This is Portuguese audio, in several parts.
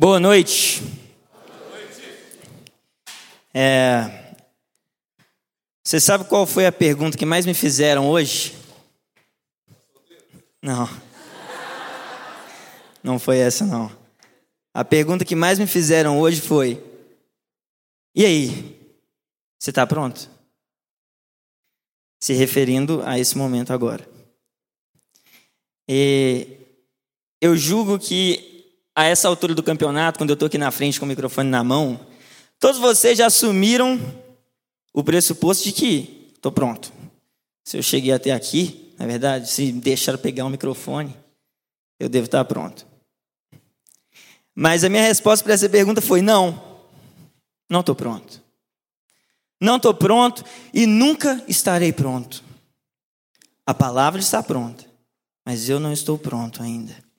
Boa noite. É, você sabe qual foi a pergunta que mais me fizeram hoje? Não. Não foi essa, não. A pergunta que mais me fizeram hoje foi: E aí? Você está pronto? Se referindo a esse momento agora. E eu julgo que a essa altura do campeonato, quando eu estou aqui na frente com o microfone na mão, todos vocês já assumiram o pressuposto de que estou pronto. Se eu cheguei até aqui, na verdade, se deixaram pegar o microfone, eu devo estar pronto. Mas a minha resposta para essa pergunta foi: não, não estou pronto. Não estou pronto e nunca estarei pronto. A palavra está pronta, mas eu não estou pronto ainda.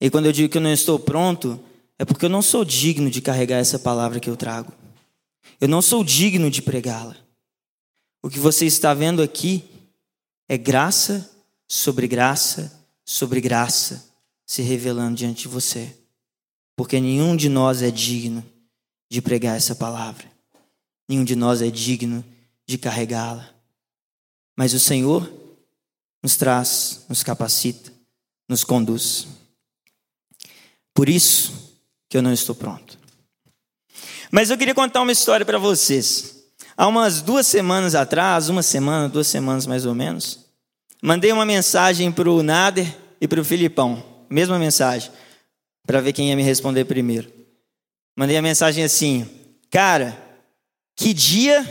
E quando eu digo que eu não estou pronto, é porque eu não sou digno de carregar essa palavra que eu trago. Eu não sou digno de pregá-la. O que você está vendo aqui é graça sobre graça sobre graça se revelando diante de você. Porque nenhum de nós é digno de pregar essa palavra. Nenhum de nós é digno de carregá-la. Mas o Senhor nos traz, nos capacita, nos conduz. Por isso que eu não estou pronto. Mas eu queria contar uma história para vocês. Há umas duas semanas atrás, uma semana, duas semanas mais ou menos, mandei uma mensagem para o Nader e para o Filipão. Mesma mensagem, para ver quem ia me responder primeiro. Mandei a mensagem assim: Cara, que dia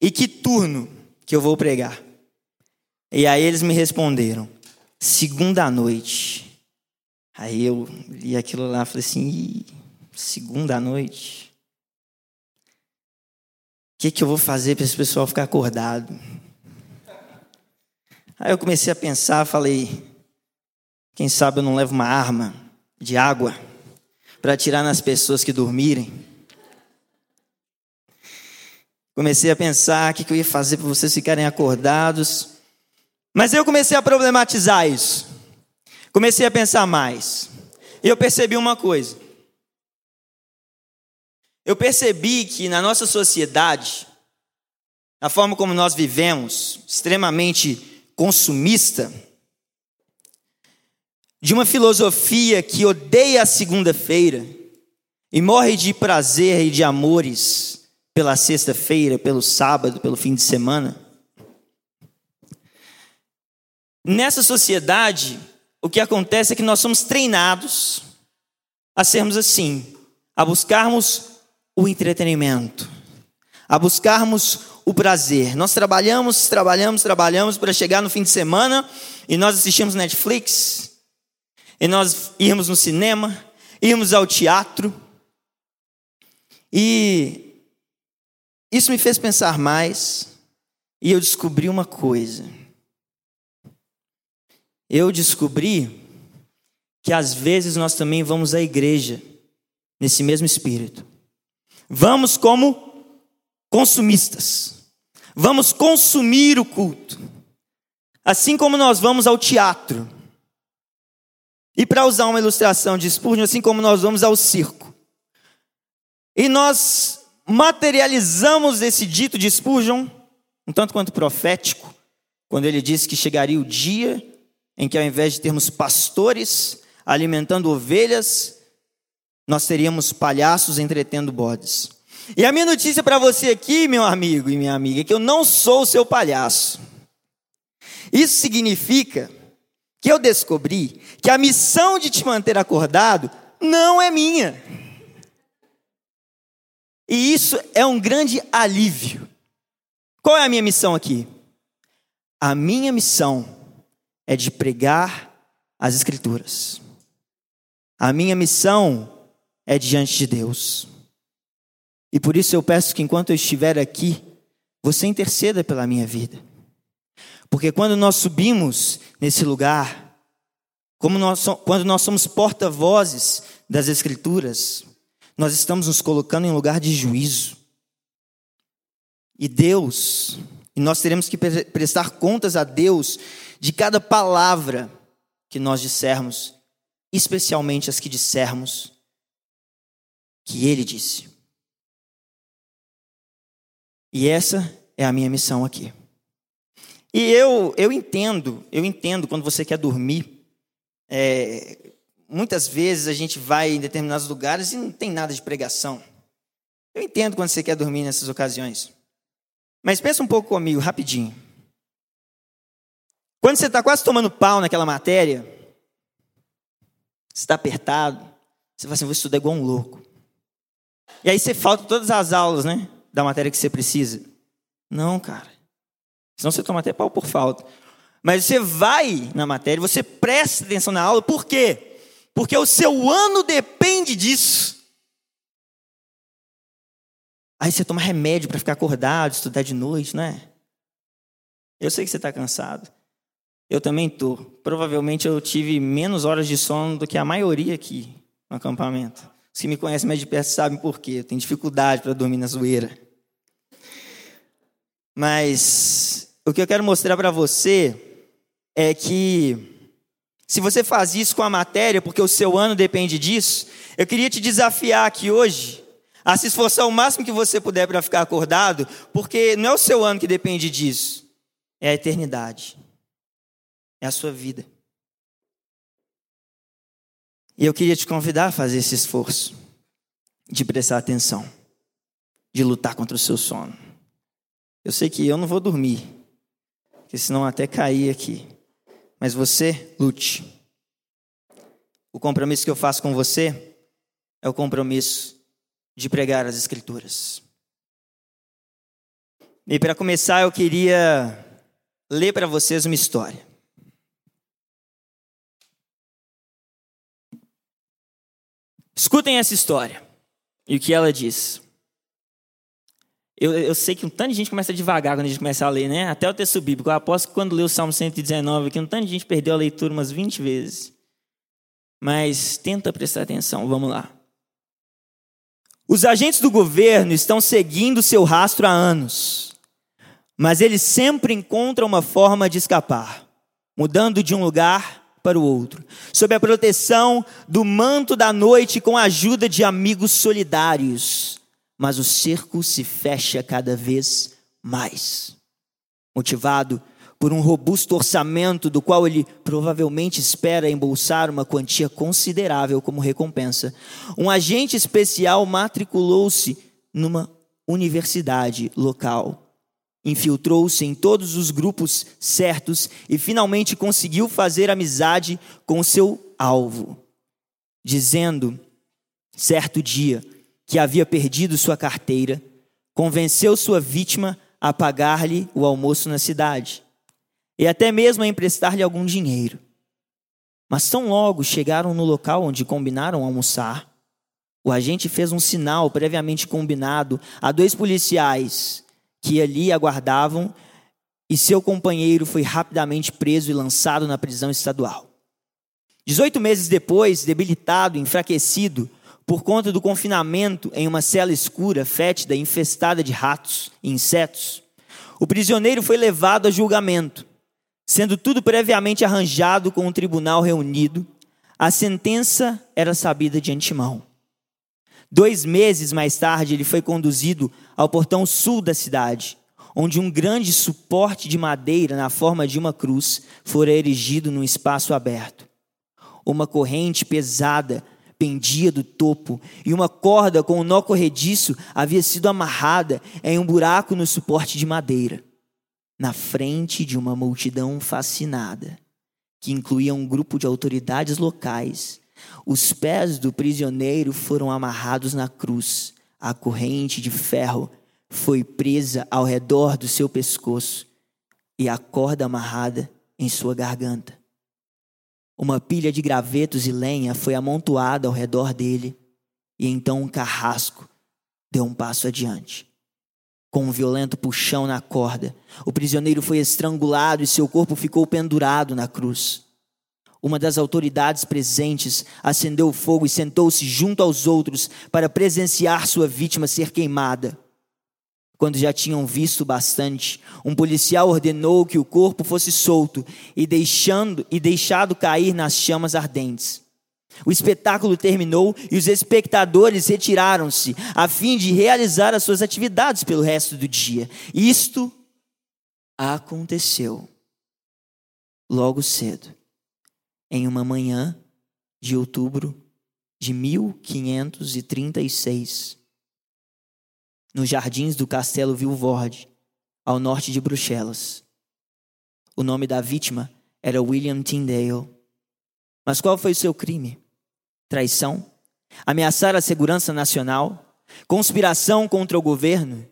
e que turno que eu vou pregar? E aí eles me responderam: Segunda noite. Aí eu li aquilo lá falei assim, segunda noite. O que, que eu vou fazer para esse pessoal ficar acordado? Aí eu comecei a pensar, falei, quem sabe eu não levo uma arma de água para atirar nas pessoas que dormirem. Comecei a pensar o que, que eu ia fazer para vocês ficarem acordados. Mas eu comecei a problematizar isso. Comecei a pensar mais. E eu percebi uma coisa. Eu percebi que na nossa sociedade, a forma como nós vivemos, extremamente consumista, de uma filosofia que odeia a segunda-feira e morre de prazer e de amores pela sexta-feira, pelo sábado, pelo fim de semana. Nessa sociedade, o que acontece é que nós somos treinados a sermos assim, a buscarmos o entretenimento, a buscarmos o prazer. Nós trabalhamos, trabalhamos, trabalhamos para chegar no fim de semana e nós assistimos Netflix, e nós irmos no cinema, irmos ao teatro. E isso me fez pensar mais, e eu descobri uma coisa eu descobri que às vezes nós também vamos à igreja nesse mesmo espírito. Vamos como consumistas. Vamos consumir o culto. Assim como nós vamos ao teatro. E para usar uma ilustração de Spurgeon, assim como nós vamos ao circo. E nós materializamos esse dito de Spurgeon, um tanto quanto profético, quando ele disse que chegaria o dia em que ao invés de termos pastores alimentando ovelhas, nós teríamos palhaços entretendo bodes. E a minha notícia para você aqui, meu amigo e minha amiga, é que eu não sou o seu palhaço. Isso significa que eu descobri que a missão de te manter acordado não é minha. E isso é um grande alívio. Qual é a minha missão aqui? A minha missão é de pregar as Escrituras. A minha missão é diante de Deus. E por isso eu peço que enquanto eu estiver aqui, você interceda pela minha vida. Porque quando nós subimos nesse lugar, nós, quando nós somos porta-vozes das Escrituras, nós estamos nos colocando em lugar de juízo. E Deus, e nós teremos que prestar contas a Deus de cada palavra que nós dissermos especialmente as que dissermos que ele disse. E essa é a minha missão aqui. E eu, eu entendo, eu entendo quando você quer dormir. É, muitas vezes a gente vai em determinados lugares e não tem nada de pregação. Eu entendo quando você quer dormir nessas ocasiões. Mas pensa um pouco comigo, rapidinho. Quando você está quase tomando pau naquela matéria, você está apertado, você fala assim, vou estudar igual um louco. E aí você falta todas as aulas, né? Da matéria que você precisa. Não, cara. Senão você toma até pau por falta. Mas você vai na matéria, você presta atenção na aula, por quê? Porque o seu ano depende disso. Aí você toma remédio para ficar acordado, estudar de noite, né? Eu sei que você está cansado. Eu também estou. Provavelmente eu tive menos horas de sono do que a maioria aqui no acampamento. Os que me conhecem mais de perto sabem por quê. Eu tenho dificuldade para dormir na zoeira. Mas o que eu quero mostrar para você é que se você faz isso com a matéria, porque o seu ano depende disso, eu queria te desafiar aqui hoje a se esforçar o máximo que você puder para ficar acordado, porque não é o seu ano que depende disso, é a eternidade, é a sua vida. E eu queria te convidar a fazer esse esforço de prestar atenção, de lutar contra o seu sono. Eu sei que eu não vou dormir, porque senão até cair aqui. Mas você lute. O compromisso que eu faço com você é o compromisso de pregar as Escrituras. E para começar, eu queria ler para vocês uma história. Escutem essa história e o que ela diz. Eu, eu, sei que um tanto de gente começa devagar quando a gente começa a ler, né? Até o texto bíblico. Eu aposto que quando leu o Salmo 119 aqui, um tanto de gente perdeu a leitura umas 20 vezes. Mas tenta prestar atenção, vamos lá. Os agentes do governo estão seguindo seu rastro há anos, mas eles sempre encontram uma forma de escapar, mudando de um lugar para o outro, sob a proteção do manto da noite com a ajuda de amigos solidários. Mas o cerco se fecha cada vez mais. Motivado por um robusto orçamento do qual ele provavelmente espera embolsar uma quantia considerável como recompensa, um agente especial matriculou-se numa universidade local infiltrou-se em todos os grupos certos e finalmente conseguiu fazer amizade com seu alvo, dizendo, certo dia, que havia perdido sua carteira, convenceu sua vítima a pagar-lhe o almoço na cidade e até mesmo a emprestar-lhe algum dinheiro. Mas tão logo chegaram no local onde combinaram almoçar, o agente fez um sinal previamente combinado a dois policiais que ali aguardavam, e seu companheiro foi rapidamente preso e lançado na prisão estadual. Dezoito meses depois, debilitado, enfraquecido, por conta do confinamento em uma cela escura, fétida, infestada de ratos e insetos, o prisioneiro foi levado a julgamento. Sendo tudo previamente arranjado com o um tribunal reunido, a sentença era sabida de antemão. Dois meses mais tarde, ele foi conduzido ao portão sul da cidade, onde um grande suporte de madeira na forma de uma cruz fora erigido num espaço aberto. Uma corrente pesada pendia do topo e uma corda com um nó corrediço havia sido amarrada em um buraco no suporte de madeira, na frente de uma multidão fascinada, que incluía um grupo de autoridades locais os pés do prisioneiro foram amarrados na cruz. A corrente de ferro foi presa ao redor do seu pescoço e a corda amarrada em sua garganta. Uma pilha de gravetos e lenha foi amontoada ao redor dele, e então um carrasco deu um passo adiante. Com um violento puxão na corda, o prisioneiro foi estrangulado e seu corpo ficou pendurado na cruz. Uma das autoridades presentes acendeu o fogo e sentou-se junto aos outros para presenciar sua vítima ser queimada. Quando já tinham visto bastante, um policial ordenou que o corpo fosse solto e deixando e deixado cair nas chamas ardentes. O espetáculo terminou e os espectadores retiraram-se a fim de realizar as suas atividades pelo resto do dia. Isto aconteceu logo cedo, em uma manhã de outubro de 1536, nos jardins do Castelo Vilvorde, ao norte de Bruxelas. O nome da vítima era William Tyndale. Mas qual foi o seu crime? Traição? Ameaçar a segurança nacional? Conspiração contra o governo?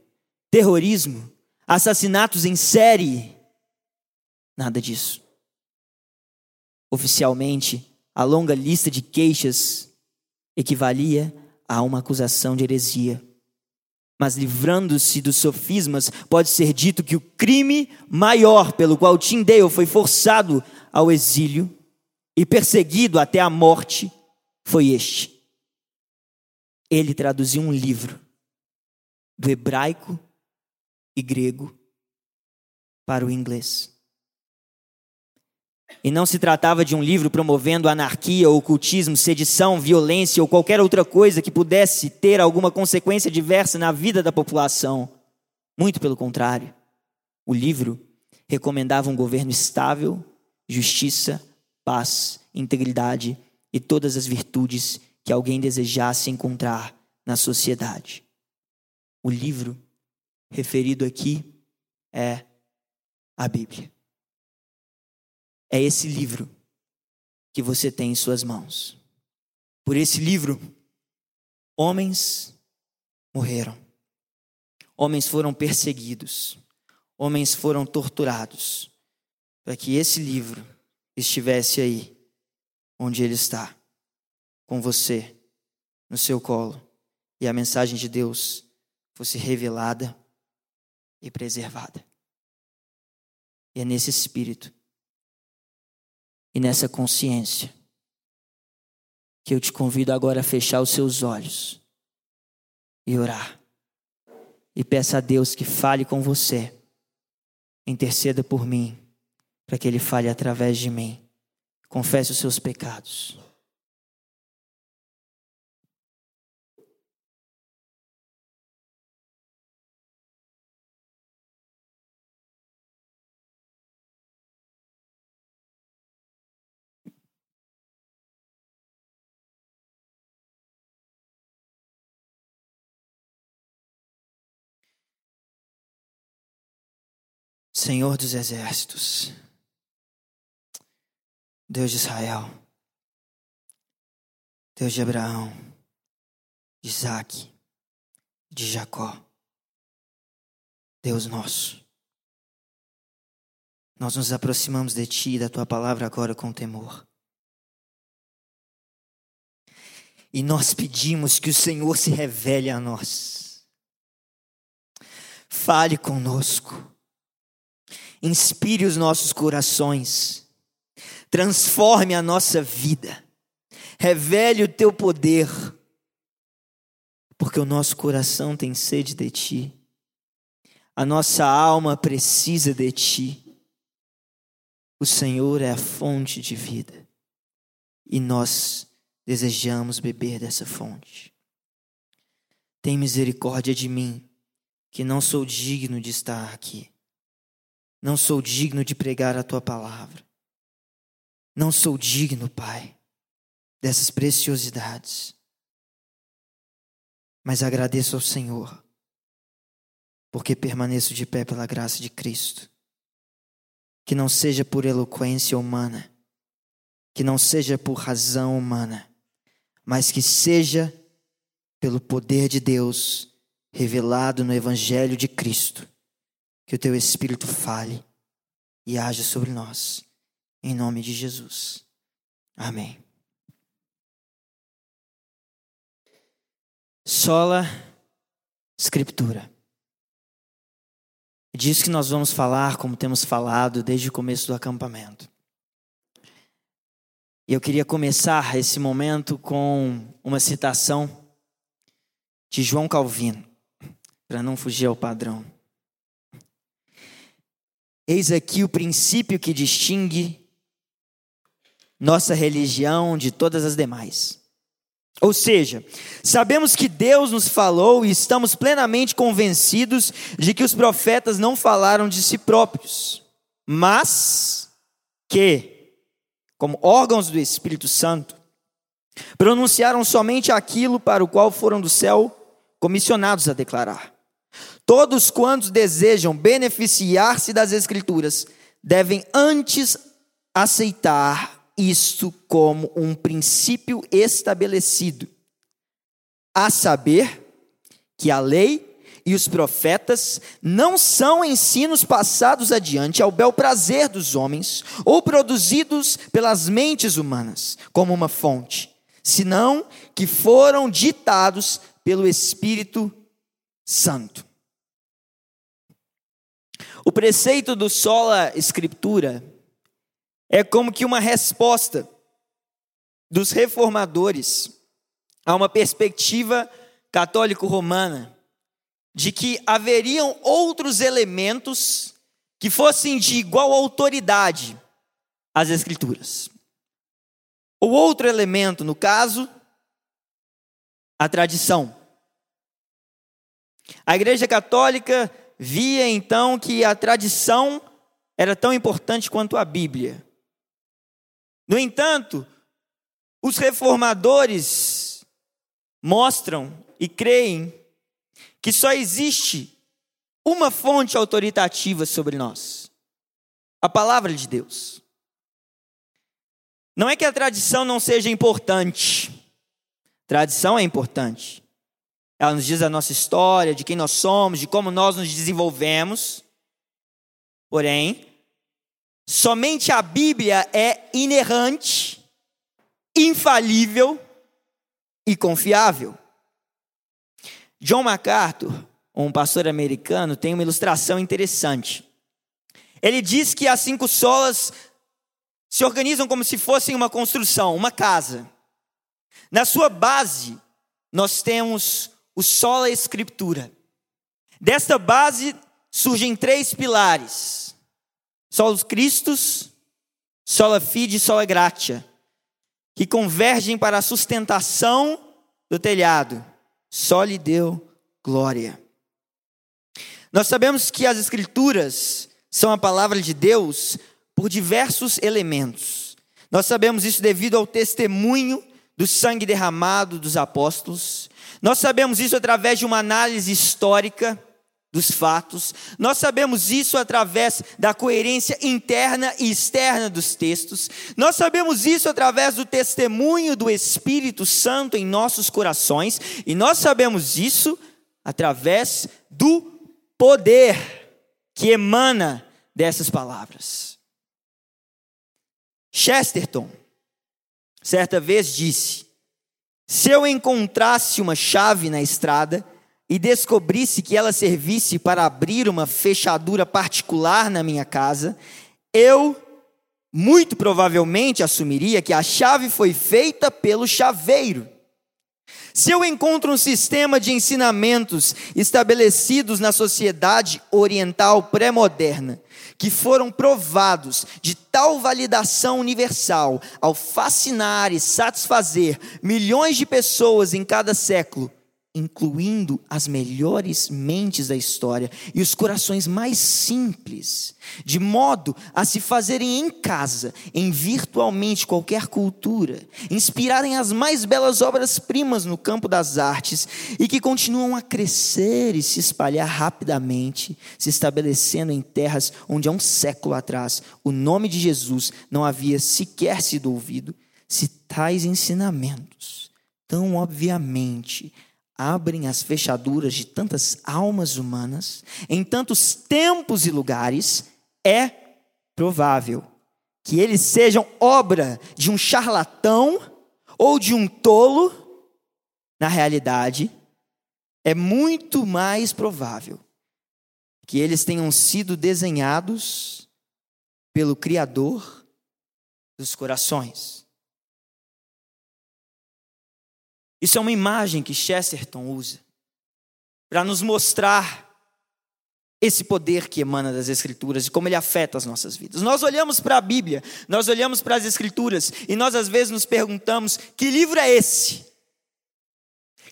Terrorismo? Assassinatos em série? Nada disso. Oficialmente, a longa lista de queixas equivalia a uma acusação de heresia. Mas livrando-se dos sofismas, pode ser dito que o crime maior pelo qual Tyndale foi forçado ao exílio e perseguido até a morte foi este. Ele traduziu um livro do hebraico e grego para o inglês. E não se tratava de um livro promovendo anarquia, ocultismo, sedição, violência ou qualquer outra coisa que pudesse ter alguma consequência diversa na vida da população. Muito pelo contrário. O livro recomendava um governo estável, justiça, paz, integridade e todas as virtudes que alguém desejasse encontrar na sociedade. O livro referido aqui é a Bíblia. É esse livro que você tem em suas mãos. Por esse livro, homens morreram, homens foram perseguidos, homens foram torturados, para que esse livro estivesse aí, onde ele está, com você, no seu colo, e a mensagem de Deus fosse revelada e preservada. E é nesse espírito e nessa consciência que eu te convido agora a fechar os seus olhos e orar. E peça a Deus que fale com você, interceda por mim, para que Ele fale através de mim. Confesse os seus pecados. Senhor dos exércitos, Deus de Israel, Deus de Abraão, de Isaac, de Jacó, Deus nosso. Nós nos aproximamos de Ti e da Tua palavra agora com temor. E nós pedimos que o Senhor se revele a nós. Fale conosco inspire os nossos corações, transforme a nossa vida, revele o teu poder, porque o nosso coração tem sede de ti, a nossa alma precisa de ti. O Senhor é a fonte de vida e nós desejamos beber dessa fonte. Tem misericórdia de mim, que não sou digno de estar aqui. Não sou digno de pregar a tua palavra. Não sou digno, Pai, dessas preciosidades. Mas agradeço ao Senhor, porque permaneço de pé pela graça de Cristo. Que não seja por eloquência humana, que não seja por razão humana, mas que seja pelo poder de Deus revelado no Evangelho de Cristo que o teu Espírito fale e haja sobre nós. Em nome de Jesus. Amém. Sola Escritura. É disso que nós vamos falar, como temos falado desde o começo do acampamento. E eu queria começar esse momento com uma citação de João Calvino, para não fugir ao padrão. Eis aqui o princípio que distingue nossa religião de todas as demais. Ou seja, sabemos que Deus nos falou e estamos plenamente convencidos de que os profetas não falaram de si próprios, mas que, como órgãos do Espírito Santo, pronunciaram somente aquilo para o qual foram do céu comissionados a declarar. Todos quantos desejam beneficiar-se das Escrituras devem antes aceitar isto como um princípio estabelecido, a saber que a lei e os profetas não são ensinos passados adiante ao bel prazer dos homens ou produzidos pelas mentes humanas como uma fonte, senão que foram ditados pelo Espírito Santo. O preceito do sola escritura é como que uma resposta dos reformadores a uma perspectiva católico-romana de que haveriam outros elementos que fossem de igual autoridade às Escrituras. O outro elemento, no caso, a tradição. A Igreja Católica via então que a tradição era tão importante quanto a Bíblia. No entanto, os reformadores mostram e creem que só existe uma fonte autoritativa sobre nós: a palavra de Deus. Não é que a tradição não seja importante. Tradição é importante. Ela nos diz a nossa história, de quem nós somos, de como nós nos desenvolvemos. Porém, somente a Bíblia é inerrante, infalível e confiável. John MacArthur, um pastor americano, tem uma ilustração interessante. Ele diz que as cinco solas se organizam como se fossem uma construção, uma casa. Na sua base, nós temos o sola escritura. Desta base surgem três pilares: solos Christus, sola fide e sola gratia, que convergem para a sustentação do telhado. Só lhe deu glória. Nós sabemos que as escrituras são a palavra de Deus por diversos elementos. Nós sabemos isso devido ao testemunho do sangue derramado dos apóstolos. Nós sabemos isso através de uma análise histórica dos fatos. Nós sabemos isso através da coerência interna e externa dos textos. Nós sabemos isso através do testemunho do Espírito Santo em nossos corações. E nós sabemos isso através do poder que emana dessas palavras. Chesterton certa vez disse: Se eu encontrasse uma chave na estrada e descobrisse que ela servisse para abrir uma fechadura particular na minha casa, eu muito provavelmente assumiria que a chave foi feita pelo chaveiro. Se eu encontro um sistema de ensinamentos estabelecidos na sociedade oriental pré-moderna, que foram provados de tal validação universal ao fascinar e satisfazer milhões de pessoas em cada século, incluindo as melhores mentes da história e os corações mais simples, de modo a se fazerem em casa, em virtualmente qualquer cultura, inspirarem as mais belas obras-primas no campo das artes e que continuam a crescer e se espalhar rapidamente, se estabelecendo em terras onde há um século atrás o nome de Jesus não havia sequer sido ouvido, se tais ensinamentos tão obviamente abrem as fechaduras de tantas almas humanas, em tantos tempos e lugares, é provável que eles sejam obra de um charlatão ou de um tolo, na realidade, é muito mais provável que eles tenham sido desenhados pelo Criador dos corações. Isso é uma imagem que Chesterton usa para nos mostrar esse poder que emana das Escrituras e como ele afeta as nossas vidas. Nós olhamos para a Bíblia, nós olhamos para as Escrituras e nós às vezes nos perguntamos: que livro é esse?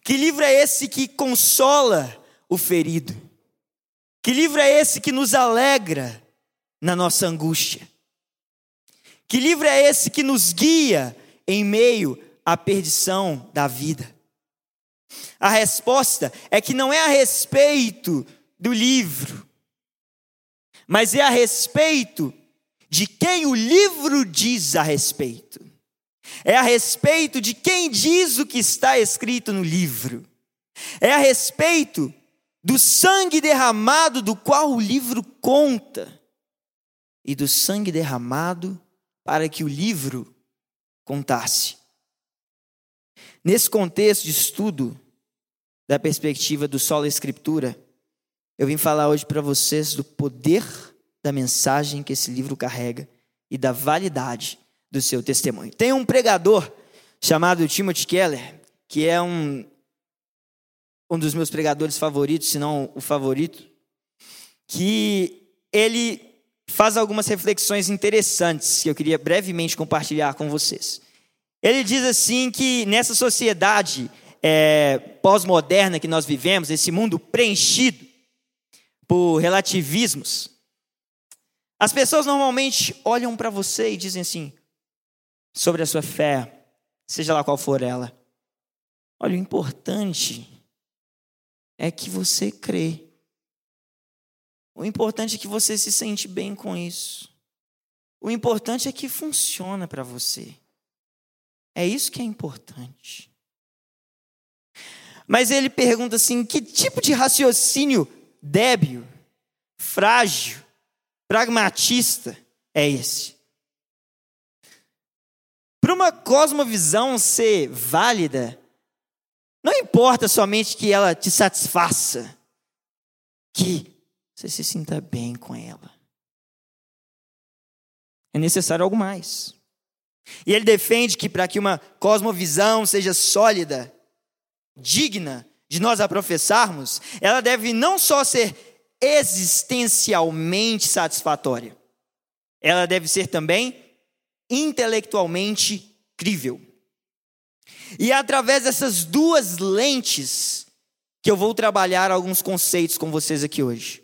Que livro é esse que consola o ferido? Que livro é esse que nos alegra na nossa angústia? Que livro é esse que nos guia em meio à perdição da vida? A resposta é que não é a respeito do livro, mas é a respeito de quem o livro diz a respeito. É a respeito de quem diz o que está escrito no livro. É a respeito do sangue derramado do qual o livro conta e do sangue derramado para que o livro contasse. Nesse contexto de estudo, da perspectiva do solo escritura, eu vim falar hoje para vocês do poder da mensagem que esse livro carrega e da validade do seu testemunho. Tem um pregador chamado Timothy Keller, que é um, um dos meus pregadores favoritos, se não o favorito, que ele faz algumas reflexões interessantes que eu queria brevemente compartilhar com vocês. Ele diz assim que nessa sociedade é, pós-moderna que nós vivemos, esse mundo preenchido por relativismos, as pessoas normalmente olham para você e dizem assim, sobre a sua fé, seja lá qual for ela. Olha, o importante é que você crê. O importante é que você se sente bem com isso. O importante é que funciona para você. É isso que é importante. Mas ele pergunta assim: que tipo de raciocínio débil, frágil, pragmatista é esse? Para uma cosmovisão ser válida, não importa somente que ela te satisfaça, que você se sinta bem com ela. É necessário algo mais. E ele defende que para que uma cosmovisão seja sólida, digna de nós a professarmos, ela deve não só ser existencialmente satisfatória, ela deve ser também intelectualmente crível. E é através dessas duas lentes que eu vou trabalhar alguns conceitos com vocês aqui hoje.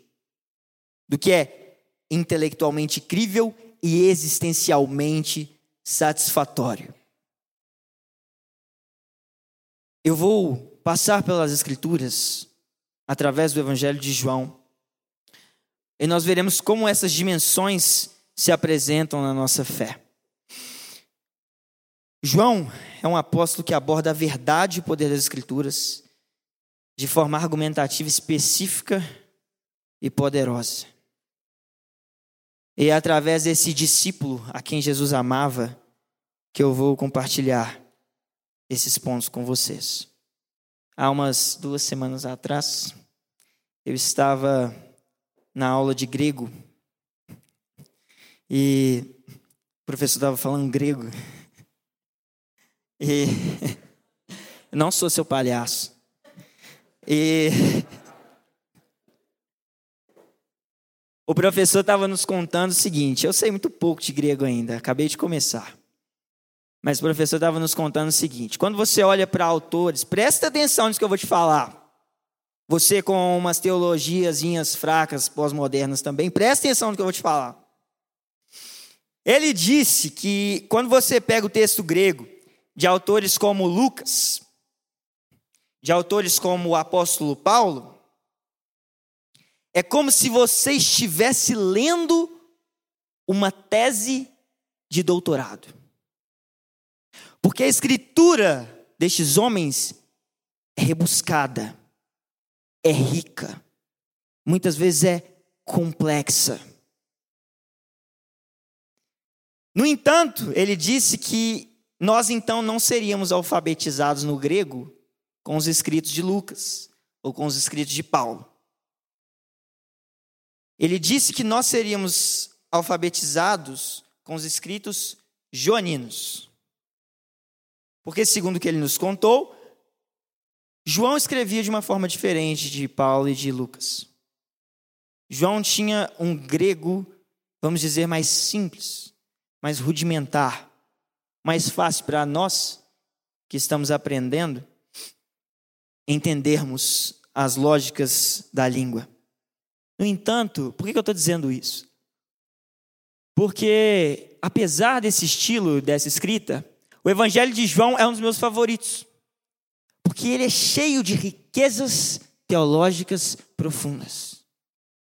Do que é intelectualmente crível e existencialmente satisfatório. Eu vou passar pelas Escrituras através do Evangelho de João e nós veremos como essas dimensões se apresentam na nossa fé. João é um apóstolo que aborda a verdade e o poder das Escrituras de forma argumentativa específica e poderosa. E é através desse discípulo a quem Jesus amava que eu vou compartilhar esses pontos com vocês. Há umas duas semanas atrás, eu estava na aula de grego e o professor estava falando grego. E não sou seu palhaço. E o professor estava nos contando o seguinte: eu sei muito pouco de grego ainda, acabei de começar. Mas o professor estava nos contando o seguinte: quando você olha para autores, presta atenção nisso que eu vou te falar. Você com umas teologiazinhas fracas, pós-modernas também, presta atenção no que eu vou te falar. Ele disse que quando você pega o texto grego de autores como Lucas, de autores como o apóstolo Paulo, é como se você estivesse lendo uma tese de doutorado. Porque a escritura destes homens é rebuscada, é rica, muitas vezes é complexa. No entanto, ele disse que nós então não seríamos alfabetizados no grego com os escritos de Lucas ou com os escritos de Paulo. Ele disse que nós seríamos alfabetizados com os escritos joaninos. Porque, segundo o que ele nos contou, João escrevia de uma forma diferente de Paulo e de Lucas. João tinha um grego, vamos dizer, mais simples, mais rudimentar, mais fácil para nós que estamos aprendendo entendermos as lógicas da língua. No entanto, por que eu estou dizendo isso? Porque, apesar desse estilo, dessa escrita, o Evangelho de João é um dos meus favoritos. Porque ele é cheio de riquezas teológicas profundas.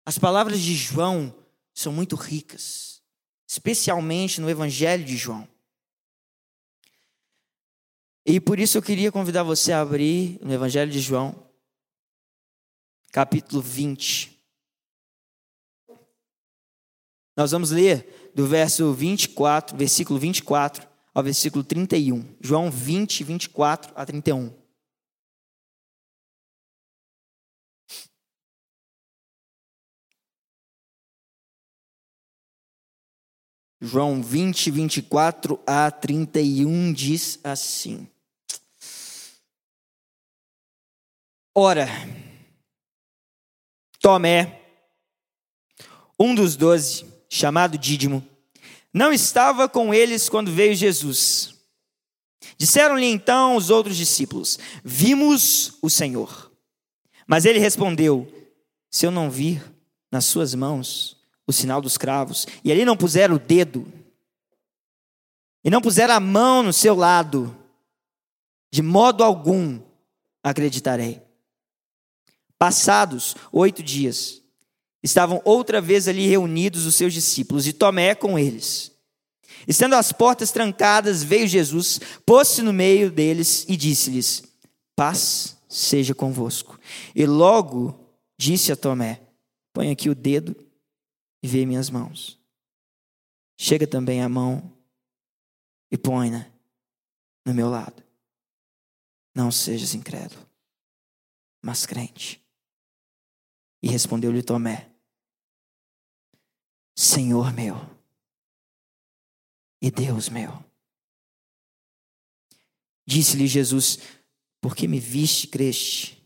As palavras de João são muito ricas, especialmente no Evangelho de João. E por isso eu queria convidar você a abrir no Evangelho de João, capítulo 20. Nós vamos ler do verso 24, versículo 24 ao versículo 31. João 20, 24 a 31. João 20, 24 a 31 diz assim: Ora, Tomé, um dos doze, chamado Dídimo, não estava com eles quando veio Jesus. Disseram-lhe então os outros discípulos: Vimos o Senhor. Mas ele respondeu: Se eu não vir nas suas mãos o sinal dos cravos, e ali não puser o dedo, e não puser a mão no seu lado, de modo algum acreditarei. Passados oito dias, estavam outra vez ali reunidos os seus discípulos, e Tomé com eles. Estando as portas trancadas, veio Jesus, pôs-se no meio deles e disse-lhes: Paz seja convosco. E logo disse a Tomé: Põe aqui o dedo e vê minhas mãos. Chega também a mão e põe-na no meu lado. Não sejas incrédulo, mas crente. E respondeu-lhe Tomé: Senhor meu e Deus meu. Disse-lhe Jesus: Porque me viste, creste.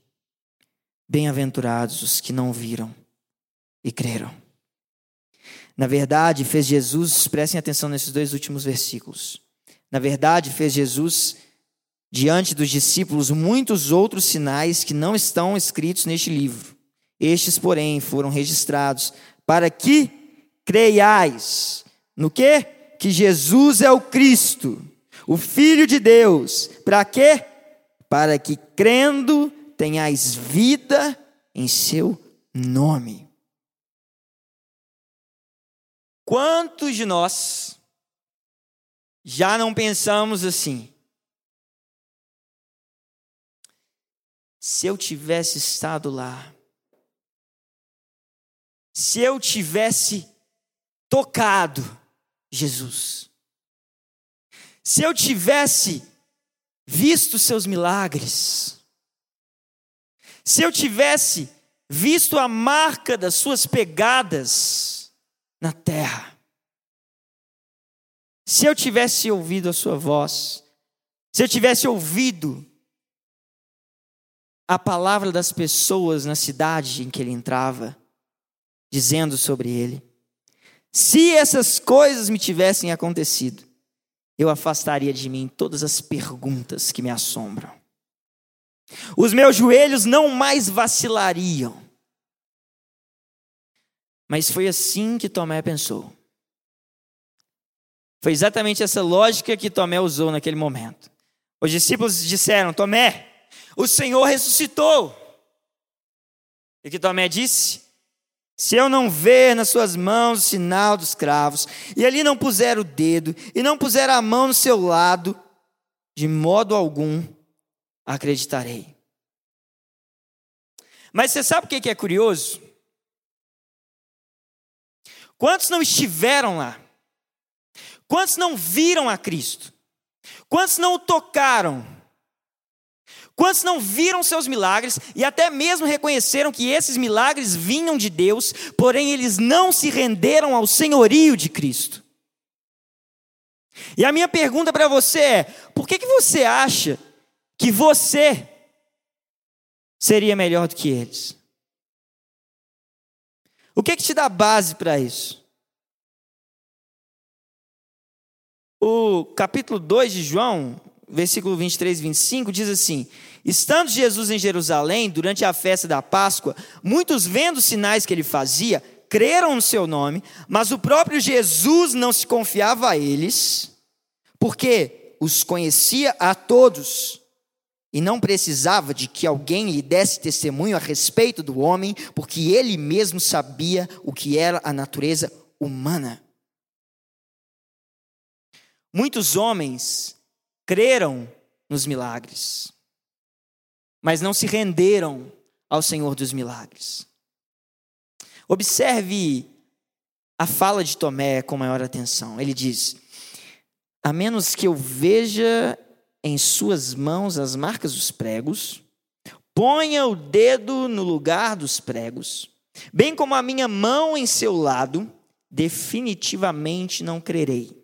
Bem-aventurados os que não viram e creram. Na verdade, fez Jesus, prestem atenção nesses dois últimos versículos. Na verdade, fez Jesus diante dos discípulos muitos outros sinais que não estão escritos neste livro. Estes, porém, foram registrados para que creiais no que? Que Jesus é o Cristo, o Filho de Deus. Para quê? Para que crendo tenhais vida em seu nome. Quantos de nós já não pensamos assim? Se eu tivesse estado lá, se eu tivesse tocado Jesus, se eu tivesse visto seus milagres, se eu tivesse visto a marca das suas pegadas, na terra. Se eu tivesse ouvido a sua voz, se eu tivesse ouvido a palavra das pessoas na cidade em que ele entrava, dizendo sobre ele, se essas coisas me tivessem acontecido, eu afastaria de mim todas as perguntas que me assombram. Os meus joelhos não mais vacilariam mas foi assim que Tomé pensou. Foi exatamente essa lógica que Tomé usou naquele momento. Os discípulos disseram: Tomé, o Senhor ressuscitou. E que Tomé disse: Se eu não ver nas suas mãos o sinal dos cravos, e ali não puser o dedo, e não puser a mão no seu lado, de modo algum acreditarei. Mas você sabe o que é curioso? Quantos não estiveram lá? Quantos não viram a Cristo? Quantos não o tocaram? Quantos não viram seus milagres e até mesmo reconheceram que esses milagres vinham de Deus, porém eles não se renderam ao senhorio de Cristo? E a minha pergunta para você é: por que, que você acha que você seria melhor do que eles? O que, que te dá base para isso? O capítulo 2 de João, versículo 23 e 25, diz assim: Estando Jesus em Jerusalém, durante a festa da Páscoa, muitos vendo os sinais que ele fazia, creram no seu nome, mas o próprio Jesus não se confiava a eles, porque os conhecia a todos e não precisava de que alguém lhe desse testemunho a respeito do homem, porque ele mesmo sabia o que era a natureza humana. Muitos homens creram nos milagres, mas não se renderam ao Senhor dos milagres. Observe a fala de Tomé com maior atenção. Ele diz: A menos que eu veja em suas mãos as marcas dos pregos, ponha o dedo no lugar dos pregos, bem como a minha mão em seu lado, definitivamente não crerei.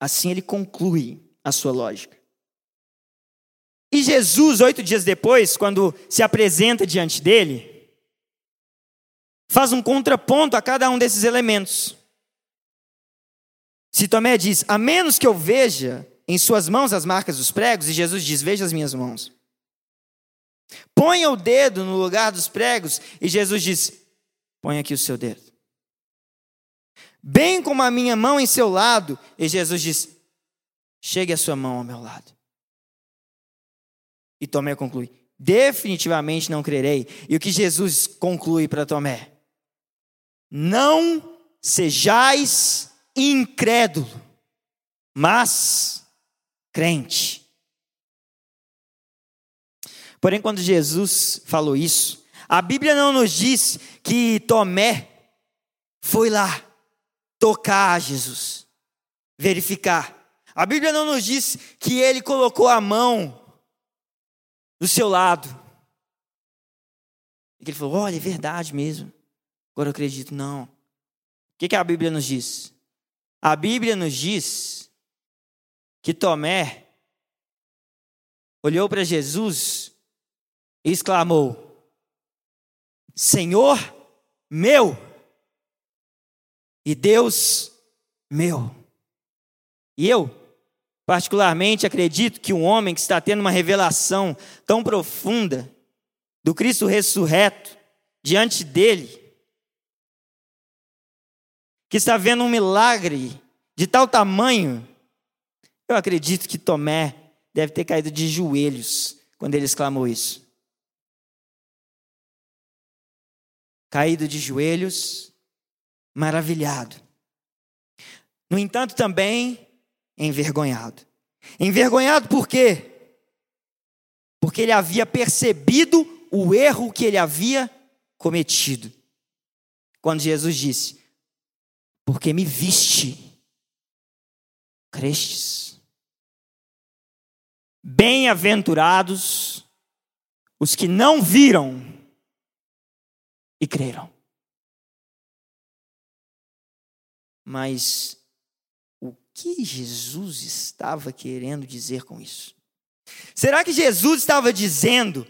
Assim ele conclui a sua lógica. E Jesus, oito dias depois, quando se apresenta diante dele, faz um contraponto a cada um desses elementos. Se Tomé diz, a menos que eu veja em suas mãos as marcas dos pregos, e Jesus diz, veja as minhas mãos. Ponha o dedo no lugar dos pregos, e Jesus diz, põe aqui o seu dedo bem como a minha mão em seu lado. E Jesus diz: chegue a sua mão ao meu lado. E Tomé conclui: definitivamente não crerei. E o que Jesus conclui para Tomé? Não sejais incrédulo, mas crente. Porém, quando Jesus falou isso, a Bíblia não nos diz que Tomé foi lá tocar Jesus, verificar. A Bíblia não nos diz que ele colocou a mão do seu lado. E ele falou: olha, é verdade mesmo. Agora eu acredito. Não. O que, que a Bíblia nos diz? A Bíblia nos diz que Tomé olhou para Jesus e exclamou: Senhor meu e Deus meu. E eu, particularmente, acredito que um homem que está tendo uma revelação tão profunda do Cristo ressurreto diante dele, que está vendo um milagre de tal tamanho, eu acredito que Tomé deve ter caído de joelhos quando ele exclamou isso. Caído de joelhos, maravilhado. No entanto, também envergonhado. Envergonhado por quê? Porque ele havia percebido o erro que ele havia cometido. Quando Jesus disse: Porque me viste, crestes. Bem-aventurados os que não viram e creram. Mas que Jesus estava querendo dizer com isso? Será que Jesus estava dizendo,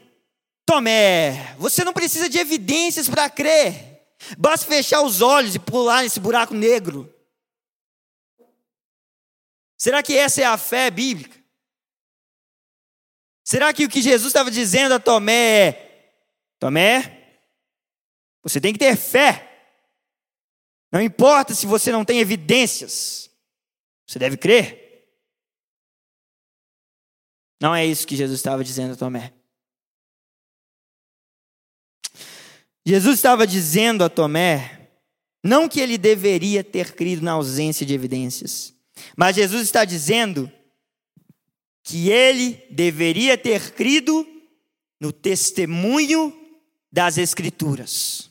Tomé, você não precisa de evidências para crer, basta fechar os olhos e pular nesse buraco negro? Será que essa é a fé bíblica? Será que o que Jesus estava dizendo a Tomé é: Tomé, você tem que ter fé. Não importa se você não tem evidências, você deve crer. Não é isso que Jesus estava dizendo a Tomé. Jesus estava dizendo a Tomé, não que ele deveria ter crido na ausência de evidências, mas Jesus está dizendo que ele deveria ter crido no testemunho das Escrituras.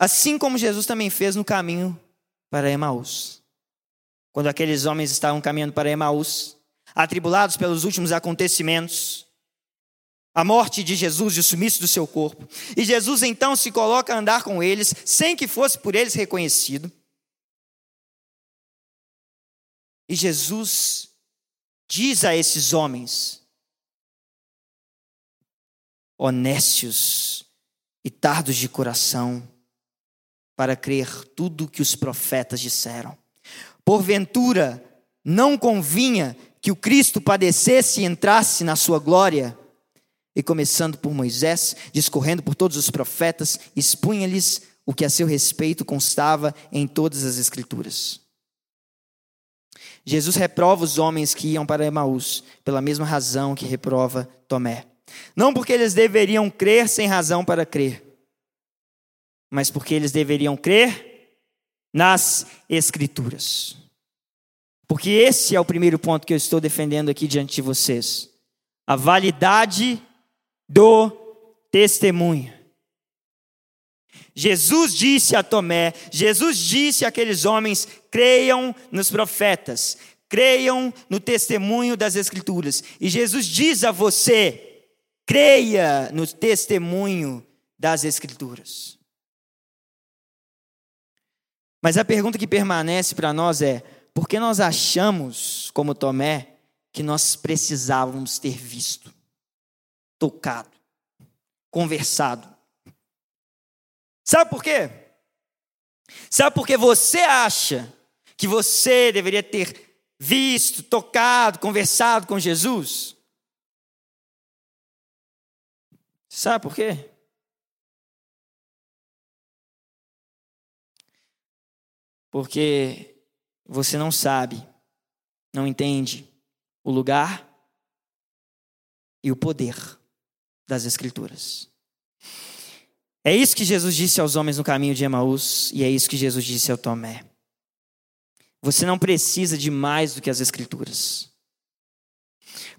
Assim como Jesus também fez no caminho para Emaús. Quando aqueles homens estavam caminhando para Emaús, atribulados pelos últimos acontecimentos, a morte de Jesus e o sumiço do seu corpo. E Jesus então se coloca a andar com eles, sem que fosse por eles reconhecido. E Jesus diz a esses homens: honestos e tardos de coração para crer tudo que os profetas disseram. Porventura, não convinha que o Cristo padecesse e entrasse na sua glória? E começando por Moisés, discorrendo por todos os profetas, expunha-lhes o que a seu respeito constava em todas as Escrituras. Jesus reprova os homens que iam para Emaús, pela mesma razão que reprova Tomé. Não porque eles deveriam crer sem razão para crer, mas porque eles deveriam crer nas Escrituras. Porque esse é o primeiro ponto que eu estou defendendo aqui diante de vocês. A validade do testemunho. Jesus disse a Tomé, Jesus disse àqueles homens: creiam nos profetas, creiam no testemunho das Escrituras. E Jesus diz a você: creia no testemunho das Escrituras. Mas a pergunta que permanece para nós é: por que nós achamos, como Tomé, que nós precisávamos ter visto, tocado, conversado? Sabe por quê? Sabe por que você acha que você deveria ter visto, tocado, conversado com Jesus? Sabe por quê? Porque você não sabe, não entende o lugar e o poder das Escrituras. É isso que Jesus disse aos homens no caminho de Emaús e é isso que Jesus disse ao Tomé. Você não precisa de mais do que as Escrituras.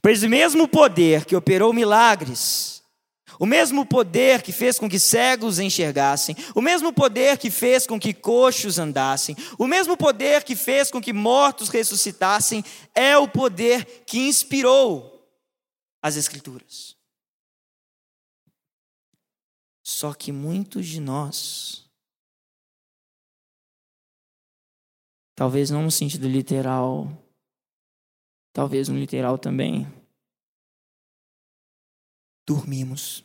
Pois o mesmo poder que operou milagres, o mesmo poder que fez com que cegos enxergassem, o mesmo poder que fez com que coxos andassem, o mesmo poder que fez com que mortos ressuscitassem, é o poder que inspirou as Escrituras. Só que muitos de nós, talvez não no sentido literal, talvez no literal também, dormimos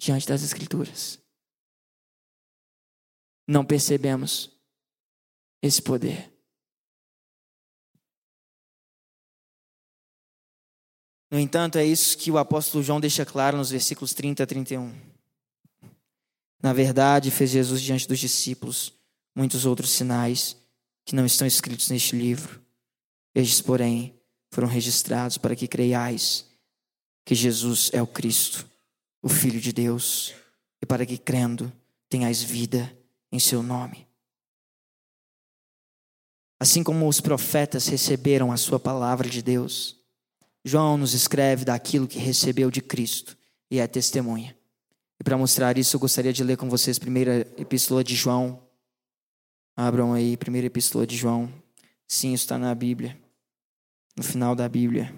diante das Escrituras. Não percebemos esse poder. No entanto, é isso que o apóstolo João deixa claro nos versículos 30 a 31. Na verdade, fez Jesus diante dos discípulos muitos outros sinais que não estão escritos neste livro. Estes, porém, foram registrados para que creiais que Jesus é o Cristo, o Filho de Deus, e para que, crendo, tenhais vida em seu nome. Assim como os profetas receberam a sua palavra de Deus, João nos escreve daquilo que recebeu de Cristo e é testemunha. E para mostrar isso, eu gostaria de ler com vocês a primeira epístola de João. Abram aí, primeira epístola de João. Sim, está na Bíblia, no final da Bíblia.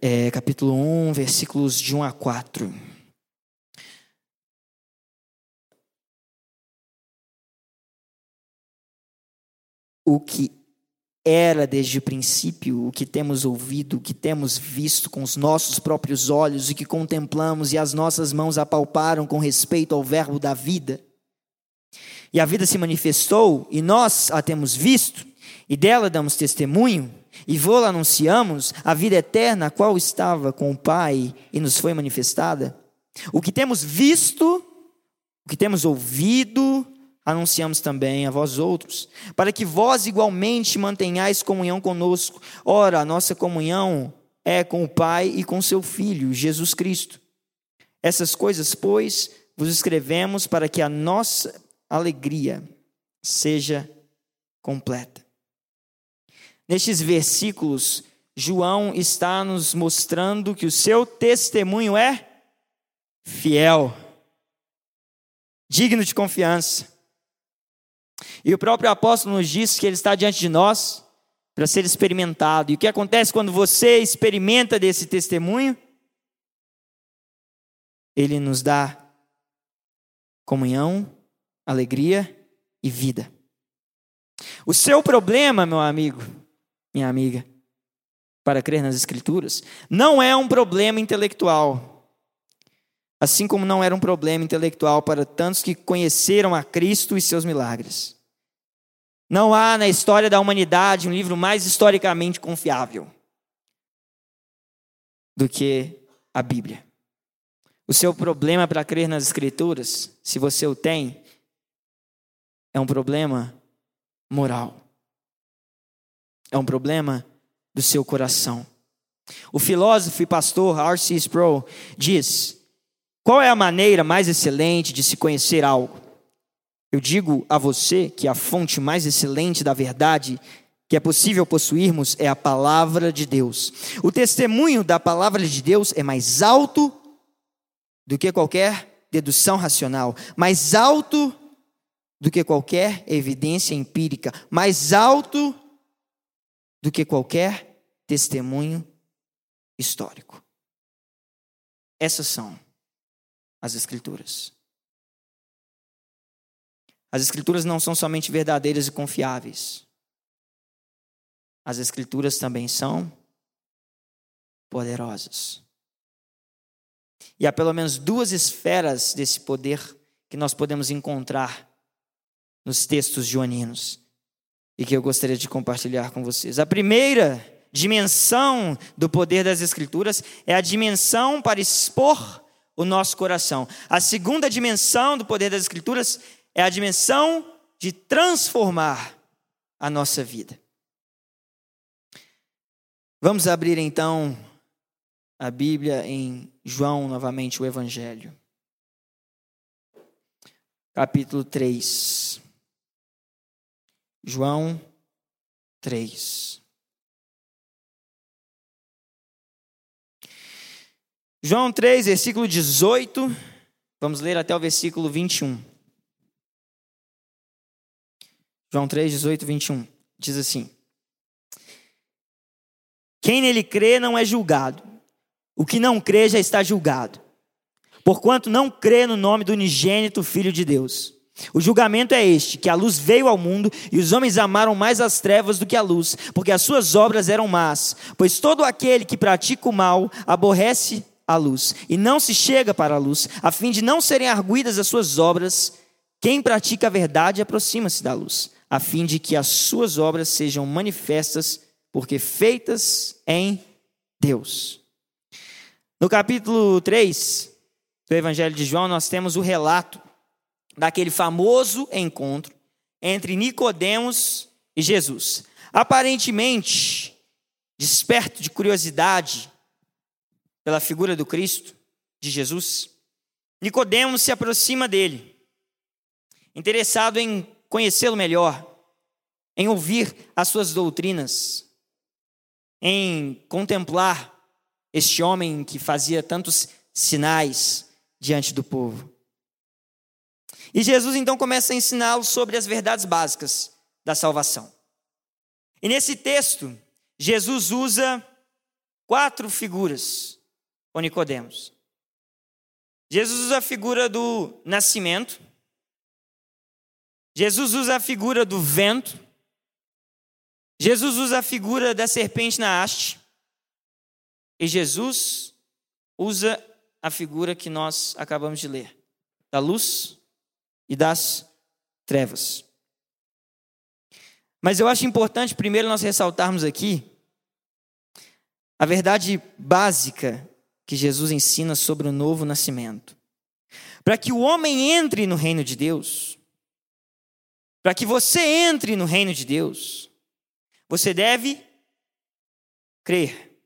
É, capítulo 1, versículos de 1 a 4. O que era desde o princípio o que temos ouvido, o que temos visto com os nossos próprios olhos, o que contemplamos e as nossas mãos apalparam com respeito ao Verbo da vida. E a vida se manifestou e nós a temos visto, e dela damos testemunho, e vô-la anunciamos, a vida eterna, a qual estava com o Pai e nos foi manifestada. O que temos visto, o que temos ouvido, anunciamos também a vós outros, para que vós igualmente mantenhais comunhão conosco. Ora, a nossa comunhão é com o Pai e com seu Filho, Jesus Cristo. Essas coisas, pois, vos escrevemos para que a nossa alegria seja completa. Nestes versículos, João está nos mostrando que o seu testemunho é fiel, digno de confiança. E o próprio apóstolo nos diz que ele está diante de nós para ser experimentado. E o que acontece quando você experimenta desse testemunho? Ele nos dá comunhão, alegria e vida. O seu problema, meu amigo, minha amiga, para crer nas Escrituras não é um problema intelectual. Assim como não era um problema intelectual para tantos que conheceram a Cristo e seus milagres. Não há na história da humanidade um livro mais historicamente confiável do que a Bíblia. O seu problema para crer nas Escrituras, se você o tem, é um problema moral. É um problema do seu coração. O filósofo e pastor R.C. Sproul diz: Qual é a maneira mais excelente de se conhecer algo? Eu digo a você que a fonte mais excelente da verdade que é possível possuirmos é a palavra de Deus. O testemunho da palavra de Deus é mais alto do que qualquer dedução racional, mais alto do que qualquer evidência empírica, mais alto do que qualquer testemunho histórico. Essas são as Escrituras. As Escrituras não são somente verdadeiras e confiáveis. As Escrituras também são poderosas. E há pelo menos duas esferas desse poder que nós podemos encontrar nos textos joaninos e que eu gostaria de compartilhar com vocês. A primeira dimensão do poder das Escrituras é a dimensão para expor o nosso coração. A segunda dimensão do poder das Escrituras é a dimensão de transformar a nossa vida. Vamos abrir então a Bíblia em João, novamente, o Evangelho. Capítulo 3. João 3. João 3, versículo 18. Vamos ler até o versículo 21. João 3, 18, 21. Diz assim: Quem nele crê não é julgado. O que não crê já está julgado. Porquanto não crê no nome do unigênito Filho de Deus. O julgamento é este: que a luz veio ao mundo e os homens amaram mais as trevas do que a luz, porque as suas obras eram más. Pois todo aquele que pratica o mal aborrece a luz e não se chega para a luz, a fim de não serem arguídas as suas obras. Quem pratica a verdade aproxima-se da luz, a fim de que as suas obras sejam manifestas, porque feitas em Deus. No capítulo 3 do Evangelho de João, nós temos o relato daquele famoso encontro entre Nicodemos e Jesus. Aparentemente, desperto de curiosidade pela figura do Cristo, de Jesus, Nicodemos se aproxima dele, interessado em conhecê-lo melhor, em ouvir as suas doutrinas, em contemplar este homem que fazia tantos sinais diante do povo. E Jesus então começa a ensiná-lo sobre as verdades básicas da salvação. E nesse texto, Jesus usa quatro figuras com Nicodemos. Jesus usa a figura do nascimento. Jesus usa a figura do vento. Jesus usa a figura da serpente na haste. E Jesus usa a figura que nós acabamos de ler, da luz e das trevas. Mas eu acho importante primeiro nós ressaltarmos aqui a verdade básica que Jesus ensina sobre o novo nascimento. Para que o homem entre no reino de Deus, para que você entre no reino de Deus, você deve crer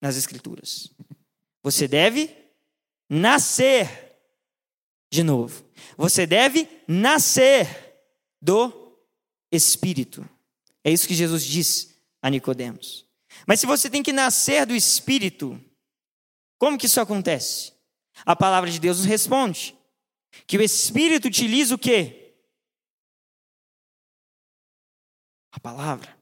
nas Escrituras. Você deve nascer de novo. Você deve nascer do Espírito. É isso que Jesus diz a Nicodemos. Mas se você tem que nascer do Espírito, como que isso acontece? A palavra de Deus nos responde que o Espírito utiliza o quê? A palavra,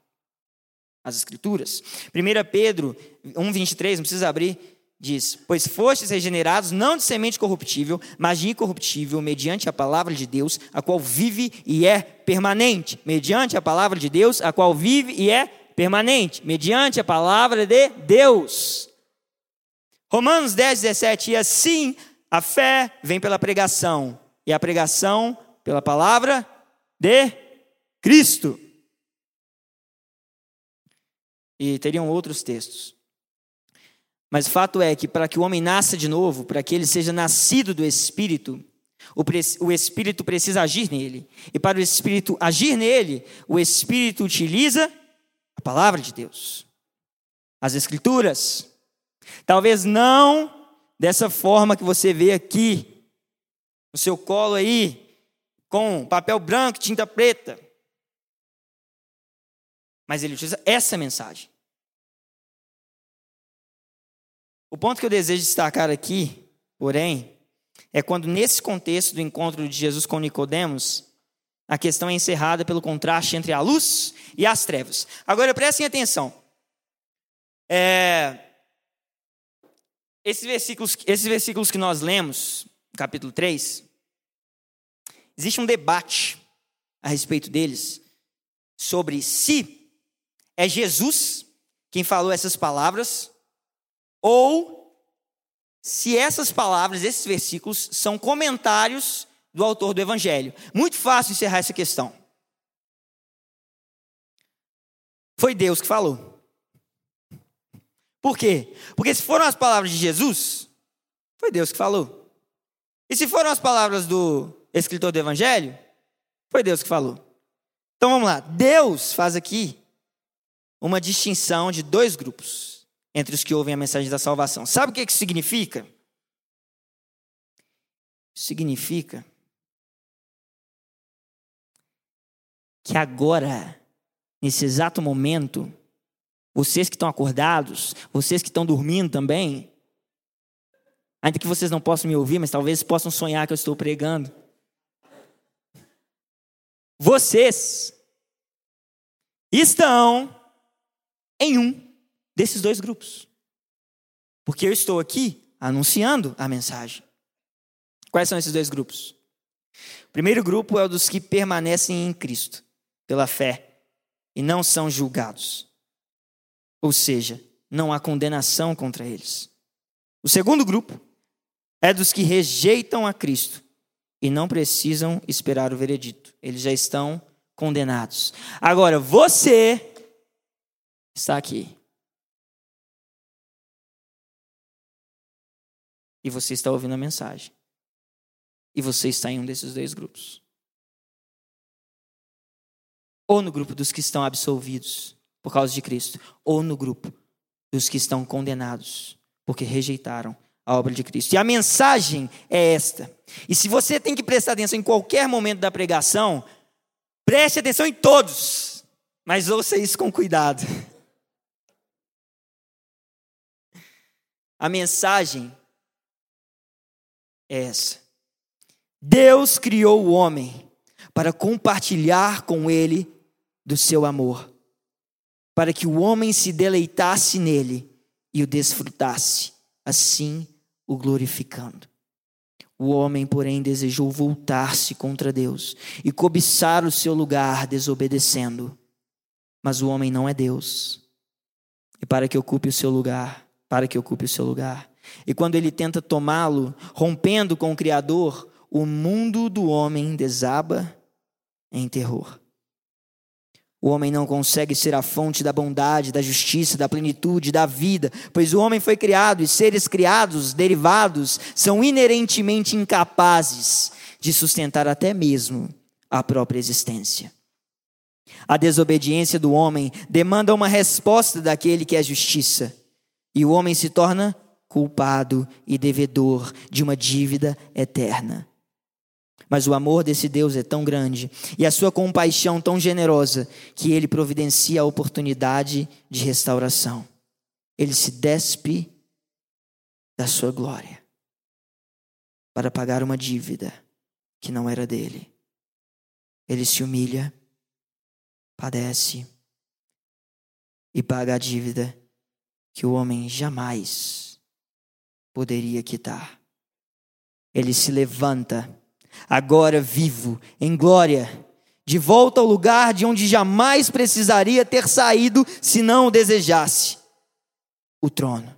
as Escrituras. 1 Pedro 1,23, não precisa abrir, diz: Pois fostes regenerados não de semente corruptível, mas de incorruptível, mediante a palavra de Deus, a qual vive e é permanente. Mediante a palavra de Deus, a qual vive e é permanente, mediante a palavra de Deus. Romanos 10, 17. E assim a fé vem pela pregação, e a pregação pela palavra de Cristo. E teriam outros textos. Mas o fato é que para que o homem nasça de novo, para que ele seja nascido do Espírito, o, Espírito precisa agir nele. E para o Espírito agir nele, o Espírito utiliza a palavra de Deus, as Escrituras. Talvez não dessa forma que você vê aqui, no seu colo aí, com papel branco, tinta preta. Mas ele utiliza essa mensagem. O ponto que eu desejo destacar aqui, porém, é quando nesse contexto do encontro de Jesus com Nicodemos, a questão é encerrada pelo contraste entre a luz e as trevas. Agora prestem atenção. É, esses, versículos, esses versículos que nós lemos, capítulo 3, existe um debate a respeito deles sobre se é Jesus quem falou essas palavras ou se essas palavras, esses versículos, são comentários do autor do Evangelho. Muito fácil encerrar essa questão. Foi Deus que falou. Por quê? Porque se foram as palavras de Jesus, foi Deus que falou. E se foram as palavras do escritor do Evangelho, foi Deus que falou. Então vamos lá. Deus faz aqui uma distinção de dois grupos entre os que ouvem a mensagem da salvação. Sabe o que isso significa? Significa que agora, nesse exato momento, vocês que estão acordados, vocês que estão dormindo também, ainda que vocês não possam me ouvir, mas talvez possam sonhar que eu estou pregando. Vocês estão em um desses dois grupos. Porque eu estou aqui anunciando a mensagem. Quais são esses dois grupos? O primeiro grupo é o dos que permanecem em Cristo, pela fé, e não são julgados. Ou seja, não há condenação contra eles. O segundo grupo é dos que rejeitam a Cristo e não precisam esperar o veredito. Eles já estão condenados. Agora, você está aqui. E você está ouvindo a mensagem. E você está em um desses dois grupos. Ou no grupo dos que estão absolvidos por causa de Cristo, ou no grupo dos que estão condenados porque rejeitaram a obra de Cristo. E a mensagem é esta. E se você tem que prestar atenção em qualquer momento da pregação, preste atenção em todos, mas ouça isso com cuidado. A mensagem é essa. Deus criou o homem para compartilhar com ele do seu amor, para que o homem se deleitasse nele e o desfrutasse, assim o glorificando. O homem, porém, desejou voltar-se contra Deus e cobiçar o seu lugar, desobedecendo. Mas o homem não é Deus. E para que ocupe o seu lugar, para que ocupe o seu lugar, e quando ele tenta tomá-lo, rompendo com o Criador, o mundo do homem desaba em terror. O homem não consegue ser a fonte da bondade, da justiça, da plenitude, da vida, pois o homem foi criado e seres criados, derivados, são inerentemente incapazes de sustentar até mesmo a própria existência. A desobediência do homem demanda uma resposta daquele que é justiça, e o homem se torna culpado e devedor de uma dívida eterna. Mas o amor desse Deus é tão grande e a sua compaixão tão generosa que ele providencia a oportunidade de restauração. Ele se despe da sua glória para pagar uma dívida que não era dele. Ele se humilha, padece e paga a dívida que o homem jamais poderia quitar. Ele se levanta, agora vivo, em glória, de volta ao lugar de onde jamais precisaria ter saído se não o desejasse o trono.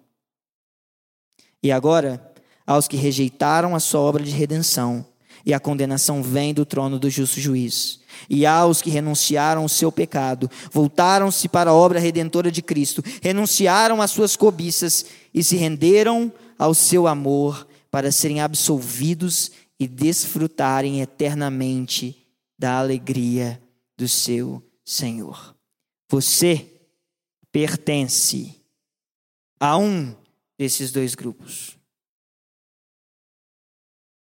E agora, aos que rejeitaram a sua obra de redenção, e a condenação vem do trono do justo juiz. E aos que renunciaram ao seu pecado, voltaram-se para a obra redentora de Cristo, renunciaram às suas cobiças e se renderam ao seu amor para serem absolvidos e desfrutarem eternamente da alegria do seu Senhor. Você pertence a um desses dois grupos.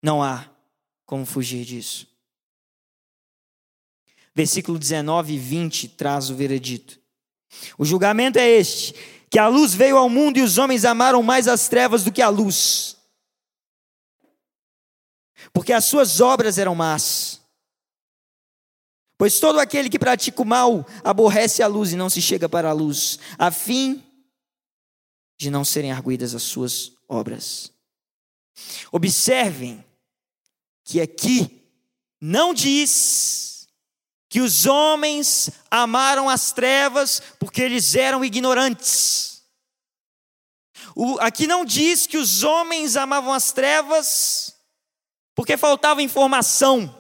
Não há como fugir disso. Versículo 19 e 20 traz o veredito. O julgamento é este: que a luz veio ao mundo e os homens amaram mais as trevas do que a luz, porque as suas obras eram más. Pois todo aquele que pratica o mal aborrece a luz e não se chega para a luz, a fim de não serem arguídas as suas obras. Observem que aqui não diz que os homens amaram as trevas porque eles eram ignorantes. O, aqui não diz que os homens amavam as trevas porque faltava informação.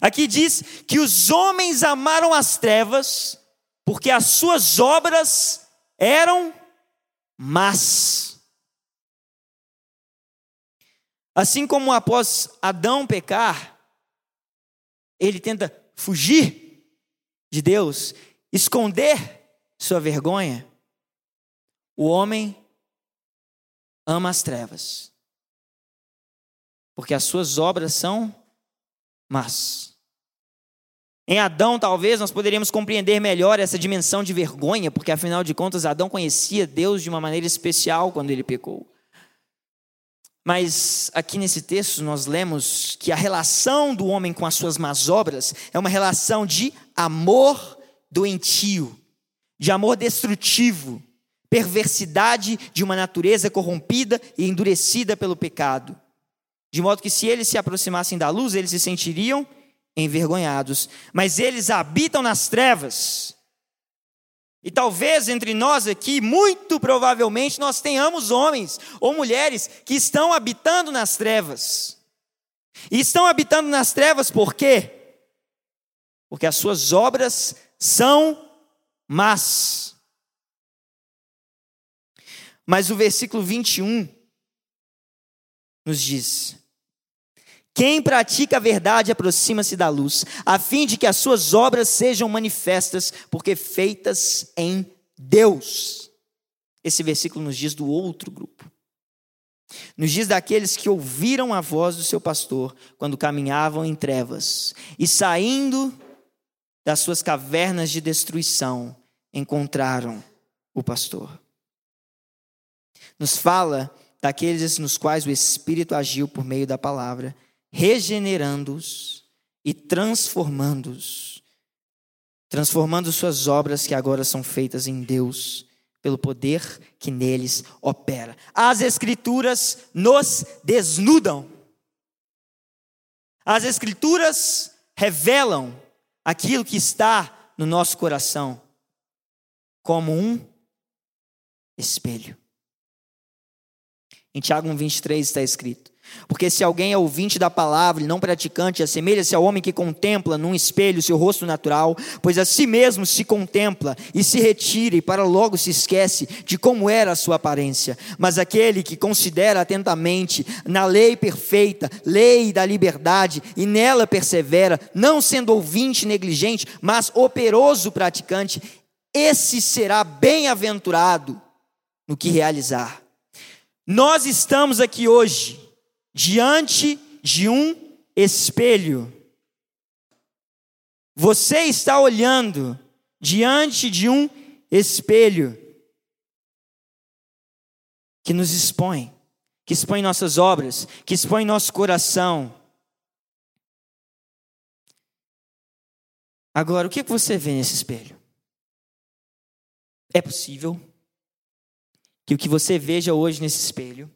Aqui diz que os homens amaram as trevas porque as suas obras eram más. Assim como após Adão pecar, ele tenta fugir de Deus, esconder sua vergonha, o homem ama as trevas, porque as suas obras são más. Em Adão, talvez nós poderíamos compreender melhor essa dimensão de vergonha, porque afinal de contas, Adão conhecia Deus de uma maneira especial quando ele pecou. Mas aqui nesse texto nós lemos que a relação do homem com as suas más obras é uma relação de amor doentio, de amor destrutivo, perversidade de uma natureza corrompida e endurecida pelo pecado. De modo que se eles se aproximassem da luz, eles se sentiriam envergonhados. Mas eles habitam nas trevas e talvez entre nós aqui, muito provavelmente, nós tenhamos homens ou mulheres que estão habitando nas trevas. E estão habitando nas trevas por quê? Porque as suas obras são más. Mas o versículo 21 nos diz: quem pratica a verdade aproxima-se da luz, a fim de que as suas obras sejam manifestas, porque feitas em Deus. Esse versículo nos diz do outro grupo. Nos diz daqueles que ouviram a voz do seu pastor quando caminhavam em trevas e saindo das suas cavernas de destruição, encontraram o pastor. Nos fala daqueles nos quais o Espírito agiu por meio da palavra regenerando-os e transformando-os, transformando suas obras que agora são feitas em Deus, pelo poder que neles opera. As Escrituras nos desnudam. As Escrituras revelam aquilo que está no nosso coração como um espelho. Em Tiago 1,23 está escrito: porque se alguém é ouvinte da palavra e não praticante, assemelha-se ao homem que contempla num espelho seu rosto natural, pois a si mesmo se contempla e se retira e para logo se esquece de como era a sua aparência. Mas aquele que considera atentamente na lei perfeita, lei da liberdade, e nela persevera, não sendo ouvinte negligente, mas operoso praticante, esse será bem-aventurado no que realizar. Nós estamos aqui hoje diante de um espelho. Você está olhando diante de um espelho que nos expõe, que expõe nossas obras, que expõe nosso coração. Agora, o que você vê nesse espelho? É possível que o que você veja hoje nesse espelho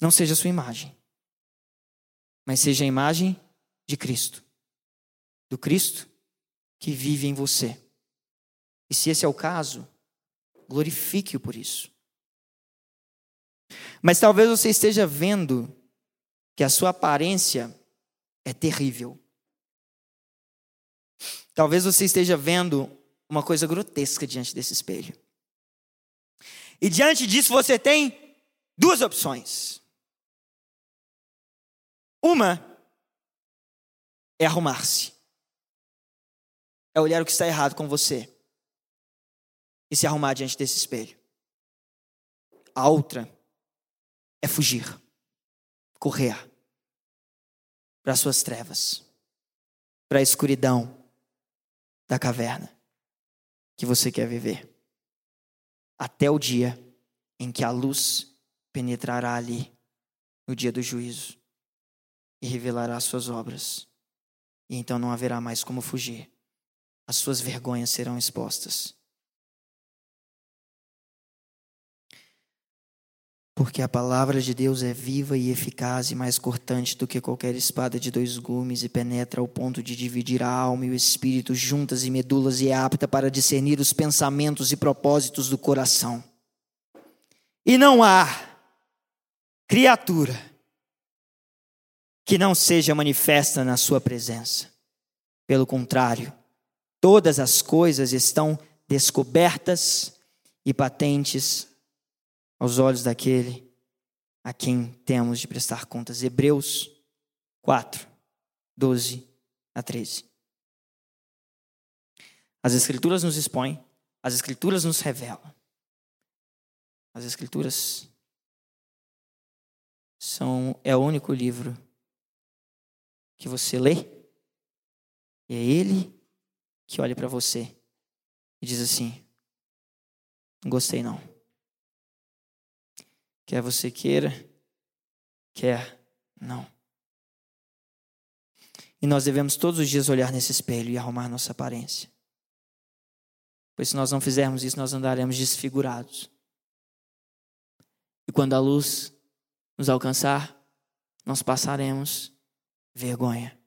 não seja a sua imagem. mas seja a imagem de Cristo, do Cristo que vive em você. E se esse é o caso, glorifique-o por isso. Mas talvez você esteja vendo que a sua aparência é terrível. Talvez você esteja vendo uma coisa grotesca diante desse espelho. E diante disso você tem duas opções. Uma é arrumar-se. É olhar o que está errado com você e se arrumar diante desse espelho. A outra é fugir, correr para as suas trevas, para a escuridão da caverna que você quer viver, até o dia em que a luz penetrará ali, no dia do juízo, e revelará as suas obras, e então não haverá mais como fugir, as suas vergonhas serão expostas. Porque a palavra de Deus é viva e eficaz e mais cortante do que qualquer espada de dois gumes e penetra ao ponto de dividir a alma e o espírito juntas e medulas e é apta para discernir os pensamentos e propósitos do coração. E não há criatura que não seja manifesta na sua presença. Pelo contrário, todas as coisas estão descobertas e patentes aos olhos daquele a quem temos de prestar contas. Hebreus 4, 12 a 13. As Escrituras nos expõem, as Escrituras nos revelam. As Escrituras são é o único livro que você lê e é ele que olha para você e diz assim: não gostei não. Quer você queira, quer não. E nós devemos todos os dias olhar nesse espelho e arrumar nossa aparência. Pois se nós não fizermos isso, nós andaremos desfigurados. E quando a luz nos alcançar, nós passaremos vergonha.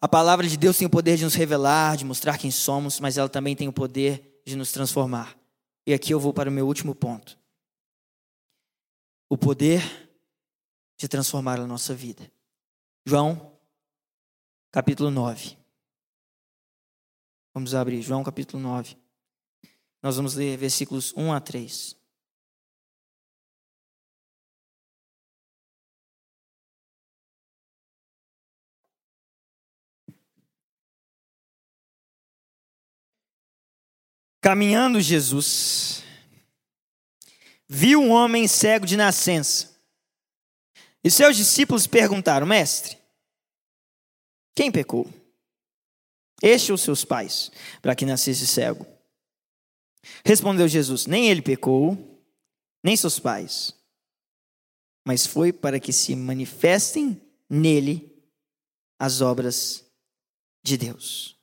A palavra de Deus tem o poder de nos revelar, de mostrar quem somos, mas ela também tem o poder de nos transformar. E aqui eu vou para o meu último ponto o poder de transformar a nossa vida. João, capítulo 9. Vamos abrir, João, capítulo 9. Nós vamos ler versículos 1 a 3. Caminhando Jesus viu um homem cego de nascença. E seus discípulos perguntaram: Mestre, quem pecou? Este ou seus pais, para que nascesse cego? Respondeu Jesus: Nem ele pecou, nem seus pais, mas foi para que se manifestem nele as obras de Deus.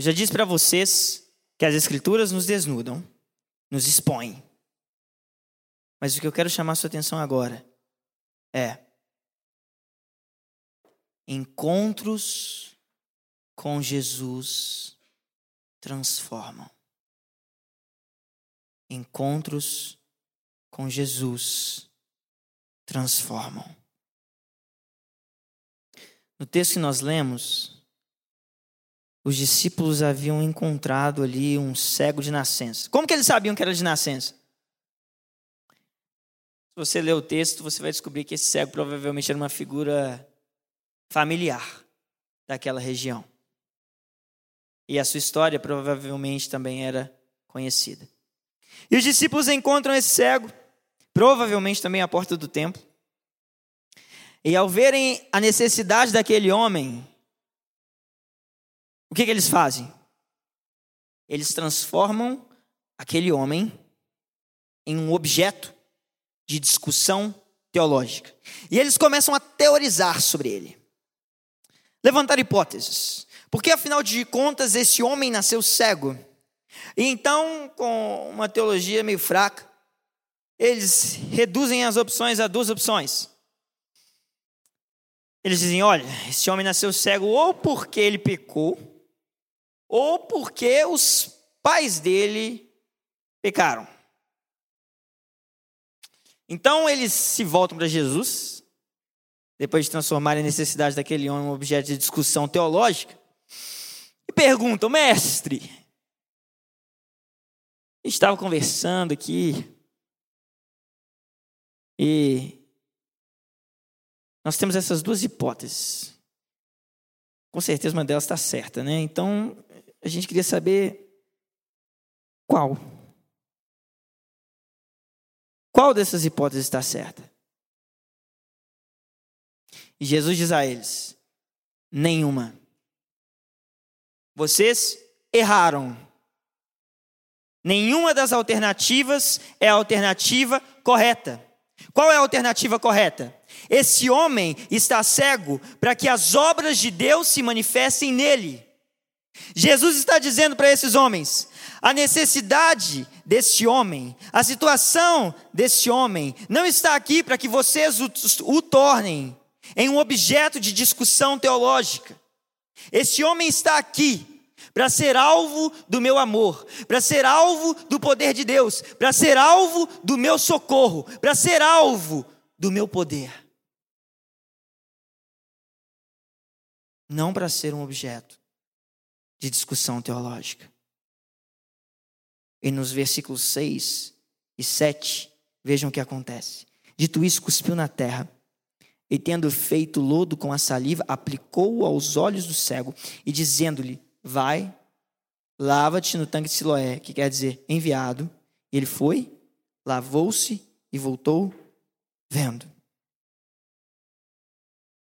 Eu já disse para vocês que as Escrituras nos desnudam nos expõe. Mas o que eu quero chamar sua atenção agora é encontros com Jesus transformam. Encontros com Jesus transformam. No texto que nós lemos, os discípulos haviam encontrado ali um cego de nascença. Como que eles sabiam que era de nascença? Se você ler o texto, você vai descobrir que esse cego provavelmente era uma figura familiar daquela região. E a sua história provavelmente também era conhecida. E os discípulos encontram esse cego, provavelmente também à porta do templo. E ao verem a necessidade daquele homem, o que, que eles fazem? Eles transformam aquele homem em um objeto de discussão teológica. E eles começam a teorizar sobre ele. Levantar hipóteses. Porque, afinal de contas, esse homem nasceu cego. E então, com uma teologia meio fraca, eles reduzem as opções a duas opções. Eles dizem: olha, esse homem nasceu cego ou porque ele pecou, ou porque os pais dele pecaram. Então eles se voltam para Jesus, depois de transformarem a necessidade daquele homem em objeto de discussão teológica, e perguntam: mestre, estava conversando aqui e nós temos essas duas hipóteses. Com certeza uma delas está certa, né? Então a gente queria saber qual. Qual dessas hipóteses está certa? E Jesus diz a eles: nenhuma. Vocês erraram. Nenhuma das alternativas é a alternativa correta. Qual é a alternativa correta? Esse homem está cego para que as obras de Deus se manifestem nele. Jesus está dizendo para esses homens: a necessidade desse homem, a situação desse homem, não está aqui para que vocês o, o tornem em um objeto de discussão teológica. Esse homem está aqui para ser alvo do meu amor, para ser alvo do poder de Deus, para ser alvo do meu socorro, para ser alvo do meu poder. Não para ser um objeto de discussão teológica. E nos versículos 6 e 7, vejam o que acontece. Dito isso, cuspiu na terra e, tendo feito lodo com a saliva, aplicou-o aos olhos do cego e, dizendo-lhe: Vai, lava-te no tanque de Siloé, que quer dizer enviado. E ele foi, lavou-se e voltou vendo.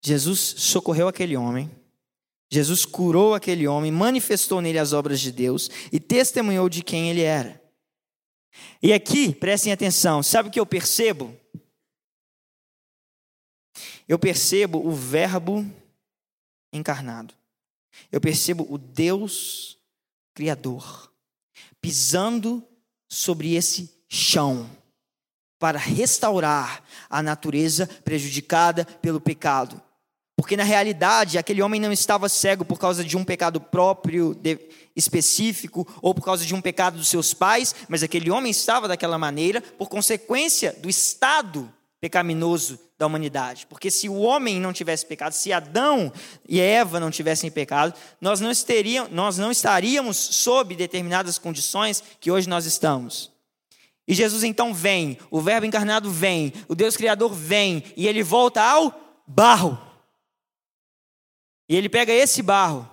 Jesus socorreu aquele homem. Jesus curou aquele homem, manifestou nele as obras de Deus e testemunhou de quem ele era. E aqui, prestem atenção, sabe o que eu percebo? Eu percebo o Verbo encarnado. Eu percebo o Deus Criador pisando sobre esse chão para restaurar a natureza prejudicada pelo pecado. Porque na realidade aquele homem não estava cego por causa de um pecado próprio, de, específico, ou por causa de um pecado dos seus pais, mas aquele homem estava daquela maneira por consequência do estado pecaminoso da humanidade. Porque se o homem não tivesse pecado, se Adão e Eva não tivessem pecado, nós não, estaríamos, nós não estaríamos sob determinadas condições que hoje nós estamos. E Jesus então vem, o Verbo encarnado vem, o Deus Criador vem, e ele volta ao barro. E ele pega esse barro,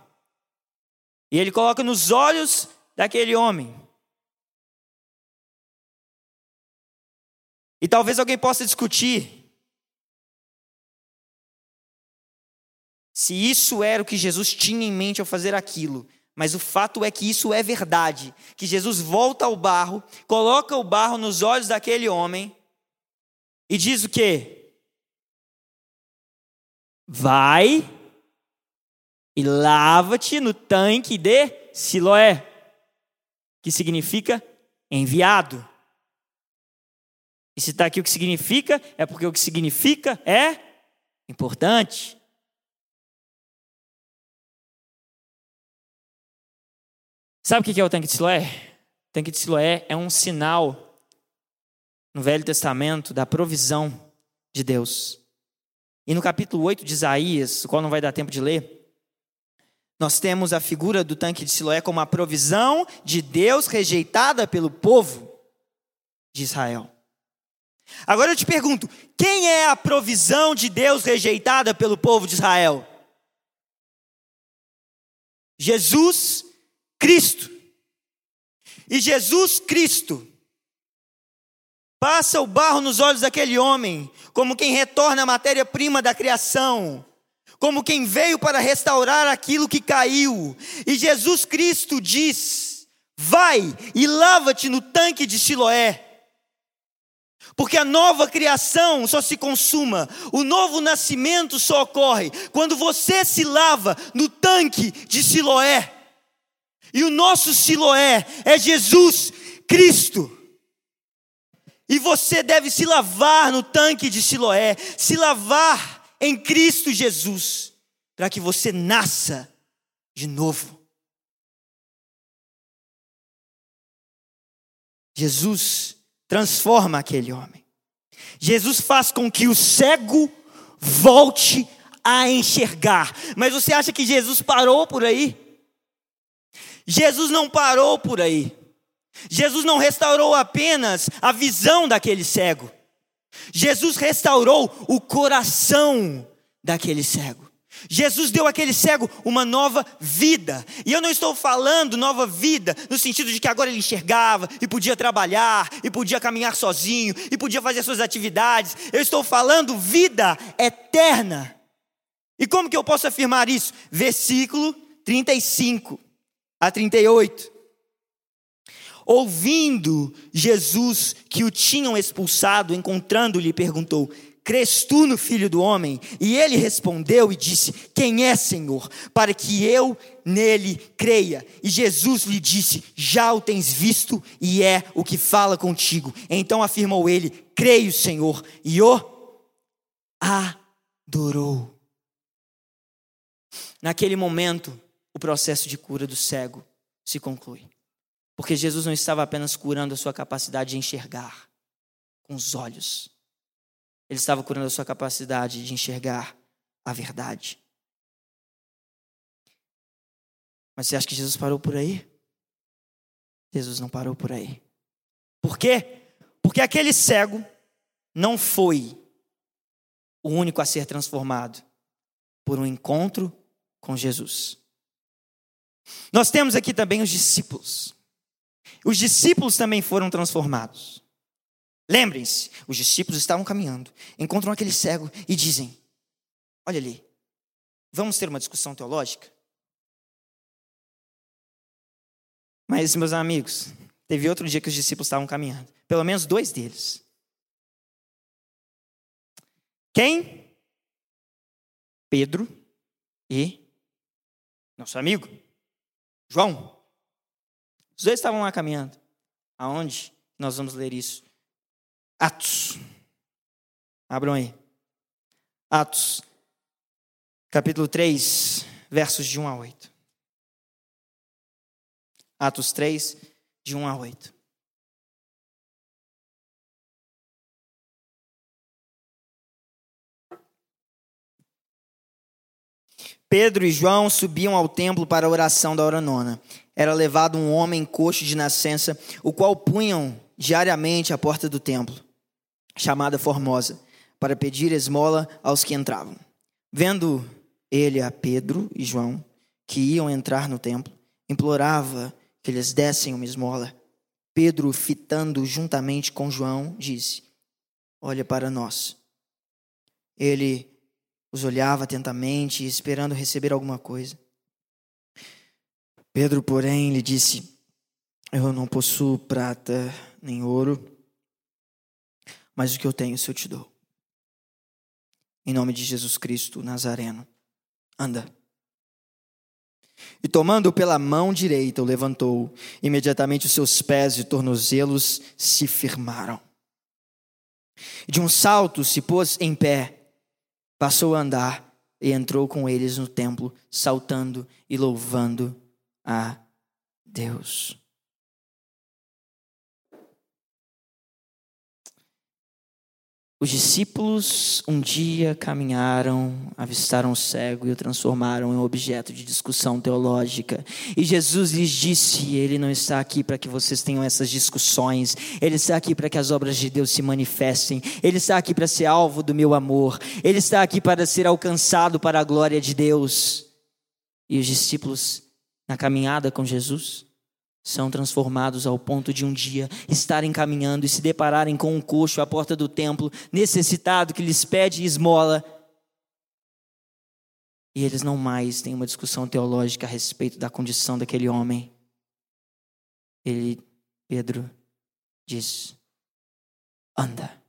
e ele coloca nos olhos daquele homem. E talvez alguém possa discutir se isso era o que Jesus tinha em mente ao fazer aquilo. Mas o fato é que isso é verdade. Que Jesus volta ao barro, coloca o barro nos olhos daquele homem e diz o quê? Vai e lava-te no tanque de Siloé, que significa enviado. E se está aqui o que significa, é porque o que significa é importante. Sabe o que é o tanque de Siloé? O tanque de Siloé é um sinal no Velho Testamento da provisão de Deus. E no capítulo 8 de Isaías, o qual não vai dar tempo de ler, nós temos a figura do tanque de Siloé como a provisão de Deus rejeitada pelo povo de Israel. Agora eu te pergunto: quem é a provisão de Deus rejeitada pelo povo de Israel? Jesus Cristo. E Jesus Cristo passa o barro nos olhos daquele homem, como quem retorna a matéria-prima da criação, como quem veio para restaurar aquilo que caiu. E Jesus Cristo diz: Vai e lava-te no tanque de Siloé. Porque a nova criação só se consuma, o novo nascimento só ocorre quando você se lava no tanque de Siloé. E o nosso Siloé é Jesus Cristo. E você deve se lavar no tanque de Siloé, se lavar em Cristo Jesus, para que você nasça de novo. Jesus transforma aquele homem. Jesus faz com que o cego volte a enxergar. Mas você acha que Jesus parou por aí? Jesus não parou por aí. Jesus não restaurou apenas a visão daquele cego. Jesus restaurou o coração daquele cego. Jesus deu àquele cego uma nova vida. E eu não estou falando nova vida no sentido de que agora ele enxergava e podia trabalhar, e podia caminhar sozinho, e podia fazer suas atividades. Eu estou falando vida eterna. E como que eu posso afirmar isso? Versículo 35 a 38. Ouvindo Jesus que o tinham expulsado, encontrando-lhe, perguntou: Crês tu no filho do homem? E ele respondeu e disse: Quem é, Senhor, para que eu nele creia? E Jesus lhe disse: Já o tens visto e é o que fala contigo. Então afirmou ele: Creio, Senhor, e o adorou. Naquele momento, o processo de cura do cego se conclui. Porque Jesus não estava apenas curando a sua capacidade de enxergar com os olhos ele estava curando a sua capacidade de enxergar a verdade. Mas você acha que Jesus parou por aí? Jesus não parou por aí. Por quê? Porque aquele cego não foi o único a ser transformado por um encontro com Jesus. Nós temos aqui também os discípulos. Os discípulos também foram transformados. Lembrem-se, os discípulos estavam caminhando, encontram aquele cego e dizem: Olha ali, vamos ter uma discussão teológica? Mas, meus amigos, teve outro dia que os discípulos estavam caminhando, pelo menos dois deles. Quem? Pedro e nosso amigo João. Os dois estavam lá caminhando. Aonde nós vamos ler isso? Atos. Abram aí. Atos, capítulo 3, versos de 1 a 8. Atos 3, de 1 a 8. Pedro e João subiam ao templo para a oração da hora nona. Era levado um homem coxo de nascença, o qual punham diariamente à porta do templo chamada Formosa, para pedir esmola aos que entravam. Vendo ele a Pedro e João, que iam entrar no templo, implorava que lhes dessem uma esmola. Pedro, fitando juntamente com João, disse: Olha para nós. Ele os olhava atentamente, esperando receber alguma coisa. Pedro, porém, lhe disse: Eu não possuo prata nem ouro mas o que eu tenho, isso eu te dou. Em nome de Jesus Cristo Nazareno, anda. E tomando-o pela mão direita, o levantou. Imediatamente os seus pés e tornozelos se firmaram. De um salto se pôs em pé, passou a andar e entrou com eles no templo, saltando e louvando a Deus. Os discípulos um dia caminharam, avistaram o cego e o transformaram em objeto de discussão teológica. E Jesus lhes disse: Ele não está aqui para que vocês tenham essas discussões, Ele está aqui para que as obras de Deus se manifestem, Ele está aqui para ser alvo do meu amor, Ele está aqui para ser alcançado para a glória de Deus. E os discípulos, na caminhada com Jesus, são transformados ao ponto de um dia estarem caminhando e se depararem com um coxo à porta do templo, necessitado, que lhes pede esmola. E eles não mais têm uma discussão teológica a respeito da condição daquele homem. Ele, Pedro, diz: anda,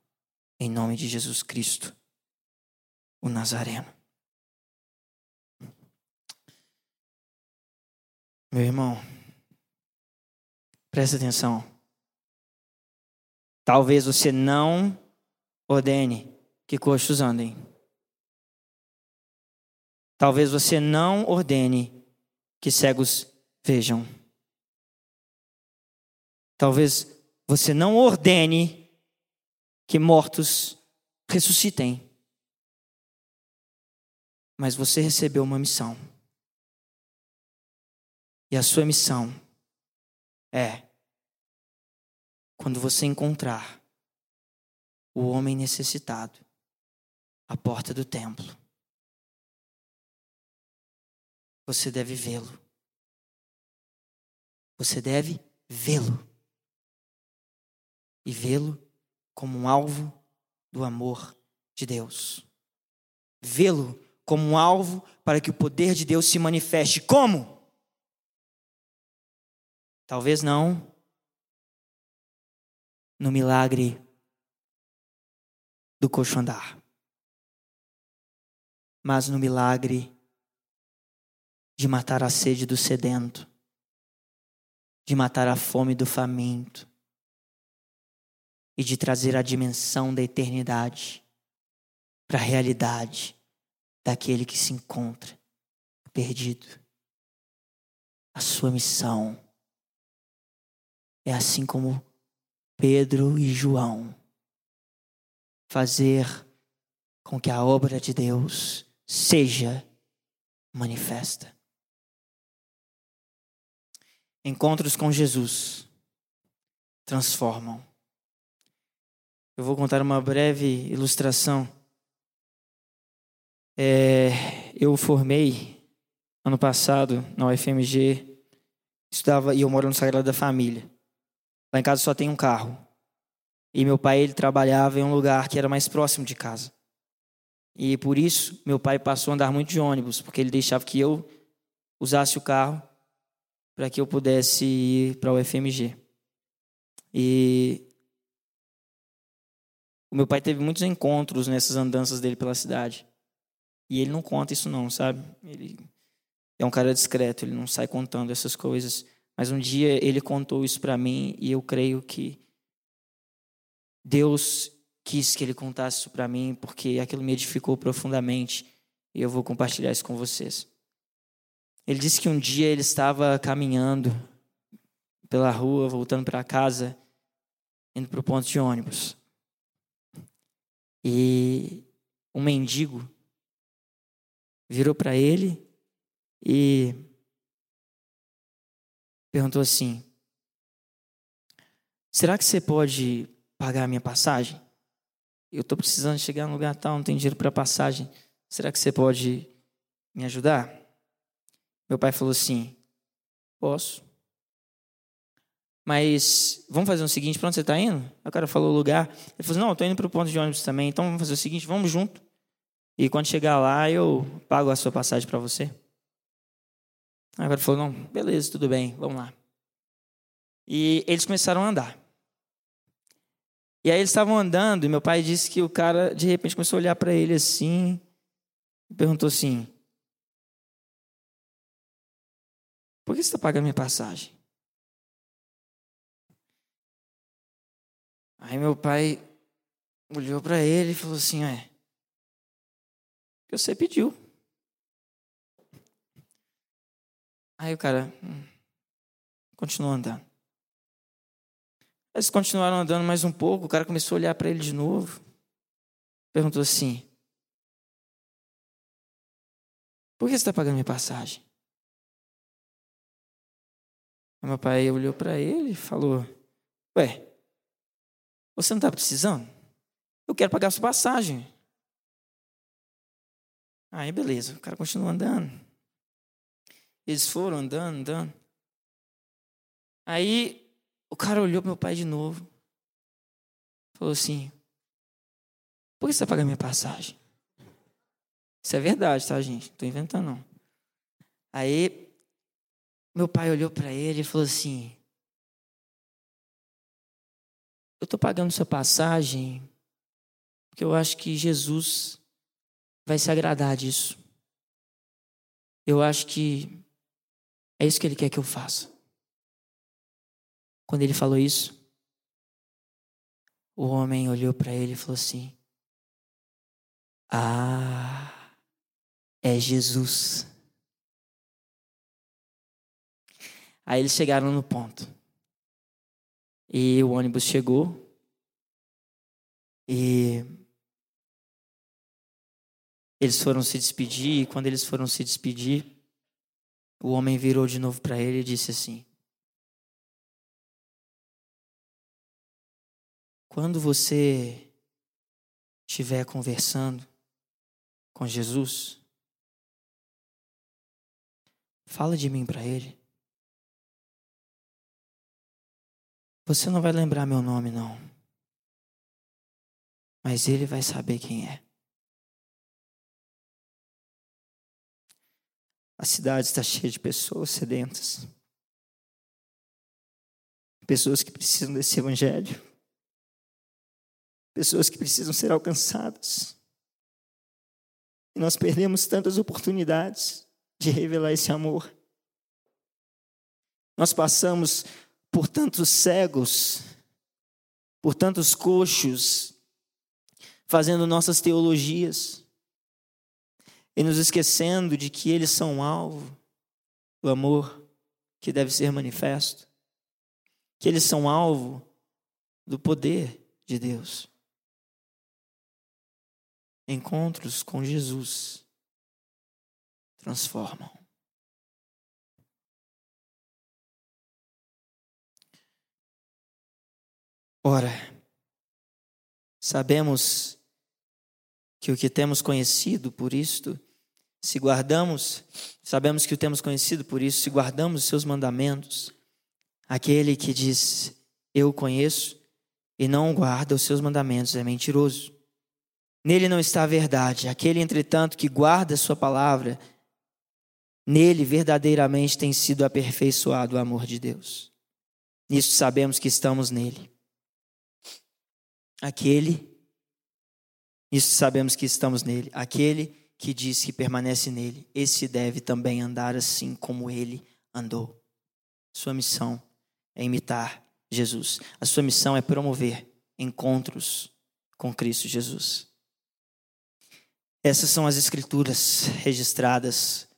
em nome de Jesus Cristo, o Nazareno. Meu irmão, Presta atenção. Talvez você não ordene que coxos andem. Talvez você não ordene que cegos vejam. Talvez você não ordene que mortos ressuscitem. Mas você recebeu uma missão. E a sua missão é quando você encontrar o homem necessitado à porta do templo, você deve vê-lo. Você deve vê-lo. E vê-lo como um alvo do amor de Deus. Vê-lo como um alvo para que o poder de Deus se manifeste. Como? Talvez não no milagre do coxo andar, mas no milagre de matar a sede do sedento, de matar a fome do faminto e de trazer a dimensão da eternidade para a realidade daquele que se encontra perdido. A sua missão é assim como Pedro e João fazer com que a obra de Deus seja manifesta. Encontros com Jesus transformam. Eu vou contar uma breve ilustração. É, eu formei ano passado na UFMG, estudava e eu moro no Sagrado da Família. Lá em casa só tem um carro. E meu pai ele trabalhava em um lugar que era mais próximo de casa. E por isso meu pai passou a andar muito de ônibus, porque ele deixava que eu usasse o carro para que eu pudesse ir para o FMG. E o meu pai teve muitos encontros nessas andanças dele pela cidade. E ele não conta isso não, sabe? Ele é um cara discreto, ele não sai contando essas coisas. Mas um dia ele contou isso para mim e eu creio que Deus quis que ele contasse isso para mim porque aquilo me edificou profundamente e eu vou compartilhar isso com vocês. Ele disse que um dia ele estava caminhando pela rua, voltando para casa, indo para o ponto de ônibus. E um mendigo virou para ele e perguntou assim: Será que você pode pagar a minha passagem? Eu estou precisando chegar no lugar tal, não tenho dinheiro para passagem. Será que você pode me ajudar? Meu pai falou assim: Posso. Mas vamos fazer o seguinte: para onde você está indo? O cara falou o lugar. Ele falou assim: Não, estou indo para o ponto de ônibus também. Então vamos fazer o seguinte: vamos junto. E quando chegar lá, eu pago a sua passagem para você. Agora falou: não, beleza, tudo bem, vamos lá. E eles começaram a andar. E aí eles estavam andando e meu pai disse que o cara de repente começou a olhar para ele assim e perguntou assim: Por que você está pagando minha passagem? Aí meu pai olhou para ele e falou assim: É, que você pediu. Aí o cara hum, continuou andando. Eles continuaram andando mais um pouco, o cara começou a olhar para ele de novo. Perguntou assim: Por que você está pagando minha passagem? Aí meu pai olhou para ele e falou: Ué, você não está precisando? Eu quero pagar a sua passagem. Aí beleza, o cara continuou andando. Eles foram andando, andando. Aí o cara olhou para meu pai de novo. Falou assim: Por que você está pagando minha passagem? Isso é verdade, tá, gente? Não estou inventando, não. Aí meu pai olhou para ele e falou assim: Eu estou pagando sua passagem porque eu acho que Jesus vai se agradar disso. Eu acho que é isso que ele quer que eu faça. Quando ele falou isso, o homem olhou para ele e falou assim: Ah, é Jesus. Aí eles chegaram no ponto. E o ônibus chegou. E eles foram se despedir. E quando eles foram se despedir, o homem virou de novo para ele e disse assim: Quando você estiver conversando com Jesus, fala de mim para ele. Você não vai lembrar meu nome, não. Mas ele vai saber quem é. A cidade está cheia de pessoas sedentas. Pessoas que precisam desse evangelho pessoas que precisam ser alcançadas. E nós perdemos tantas oportunidades de revelar esse amor. Nós passamos por tantos cegos, por tantos coxos, fazendo nossas teologias e nos esquecendo de que eles são alvo do amor que deve ser manifesto, que eles são alvo do poder de Deus encontros com Jesus transformam. Ora, sabemos que o que temos conhecido por isto, se guardamos, sabemos que o temos conhecido por isso, se guardamos os seus mandamentos, aquele que diz, eu conheço, e não guarda os seus mandamentos é mentiroso Nele não está a verdade. Aquele, entretanto, que guarda a sua palavra, nele verdadeiramente tem sido aperfeiçoado o amor de Deus. Nisso sabemos que estamos nele. Aquele, nisso sabemos que estamos nele. Aquele que diz que permanece nele, esse deve também andar assim como ele andou. Sua missão é imitar Jesus. A sua missão é promover encontros com Cristo Jesus. Essas são as escrituras registradas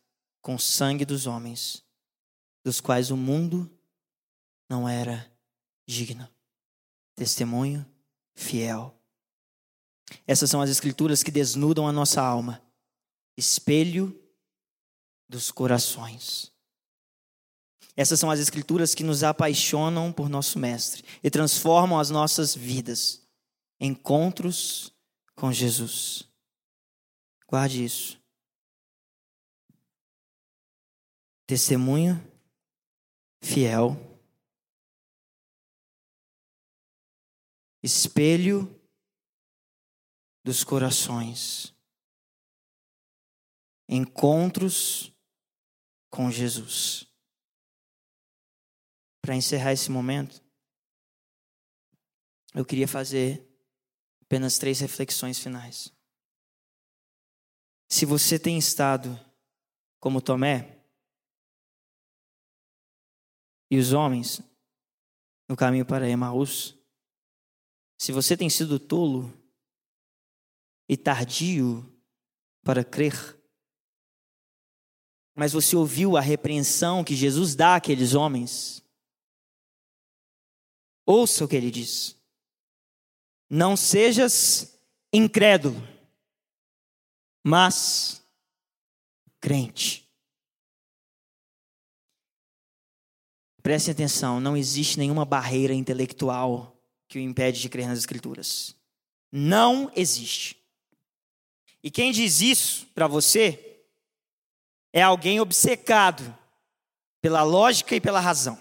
com sangue dos homens, dos quais o mundo não era digno. Testemunho fiel. Essas são as escrituras que desnudam a nossa alma, espelho dos corações. Essas são as escrituras que nos apaixonam por nosso Mestre e transformam as nossas vidas. Encontros com Jesus. Guarde isso. Testemunho fiel, espelho dos corações, encontros com Jesus. Para encerrar esse momento, eu queria fazer apenas três reflexões finais. Se você tem estado como Tomé e os homens no caminho para Emaús, se você tem sido tolo e tardio para crer, mas você ouviu a repreensão que Jesus dá àqueles homens, ouça o que ele diz. Não sejas incrédulo mas crente. Preste atenção, não existe nenhuma barreira intelectual que o impede de crer nas Escrituras. Não existe. E quem diz isso para você é alguém obcecado pela lógica e pela razão.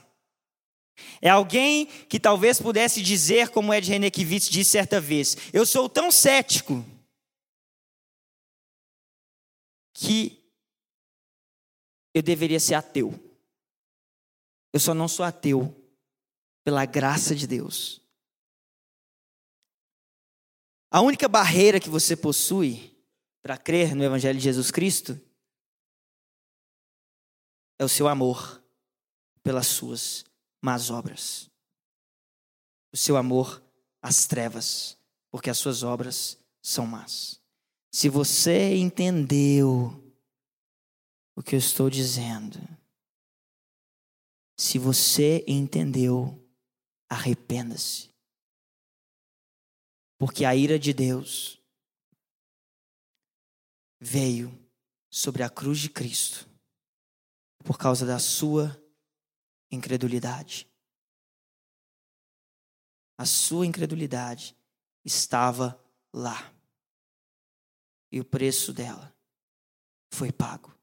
É alguém que talvez pudesse dizer, como Ed Renekiewicz disse certa vez: Eu sou tão cético que eu deveria ser ateu. Eu só não sou ateu pela graça de Deus. A única barreira que você possui para crer no Evangelho de Jesus Cristo é o seu amor pelas suas más obras. O seu amor às trevas, porque as suas obras são más. Se você entendeu o que eu estou dizendo. Se você entendeu, arrependa-se. Porque a ira de Deus veio sobre a cruz de Cristo por causa da sua incredulidade. A sua incredulidade estava lá. E o preço dela foi pago.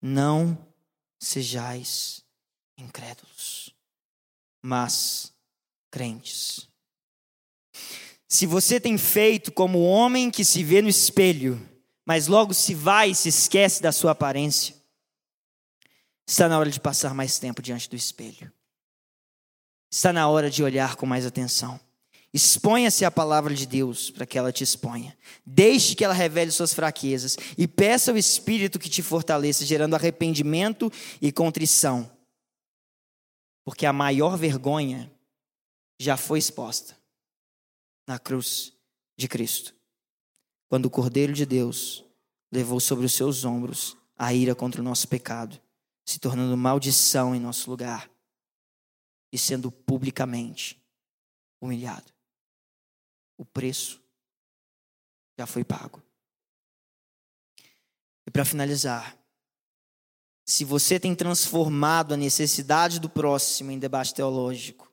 Não sejais incrédulos, mas crentes. Se você tem feito como o homem que se vê no espelho, mas logo se vai e se esquece da sua aparência, está na hora de passar mais tempo diante do espelho. Está na hora de olhar com mais atenção. Exponha-se à palavra de Deus para que ela te exponha. Deixe que ela revele suas fraquezas e peça ao Espírito que te fortaleça, gerando arrependimento e contrição. Porque a maior vergonha já foi exposta na cruz de Cristo. Quando o Cordeiro de Deus levou sobre os seus ombros a ira contra o nosso pecado, se tornando maldição em nosso lugar e sendo publicamente humilhado o preço já foi pago. E para finalizar, se você tem transformado a necessidade do próximo em debate teológico,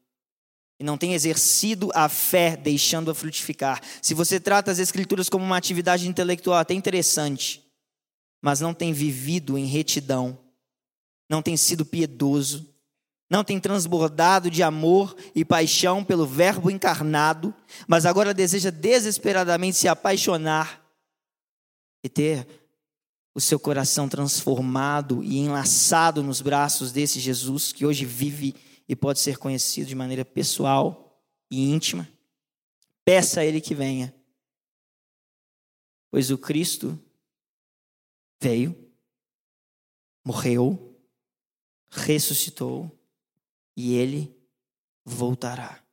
e não tem exercido a fé deixando-a frutificar, se você trata as Escrituras como uma atividade intelectual até interessante, mas não tem vivido em retidão, não tem sido piedoso, não tem transbordado de amor e paixão pelo Verbo encarnado, mas agora deseja desesperadamente se apaixonar e ter o seu coração transformado e enlaçado nos braços desse Jesus que hoje vive e pode ser conhecido de maneira pessoal e íntima. Peça a Ele que venha, pois o Cristo veio, morreu, ressuscitou e ele voltará.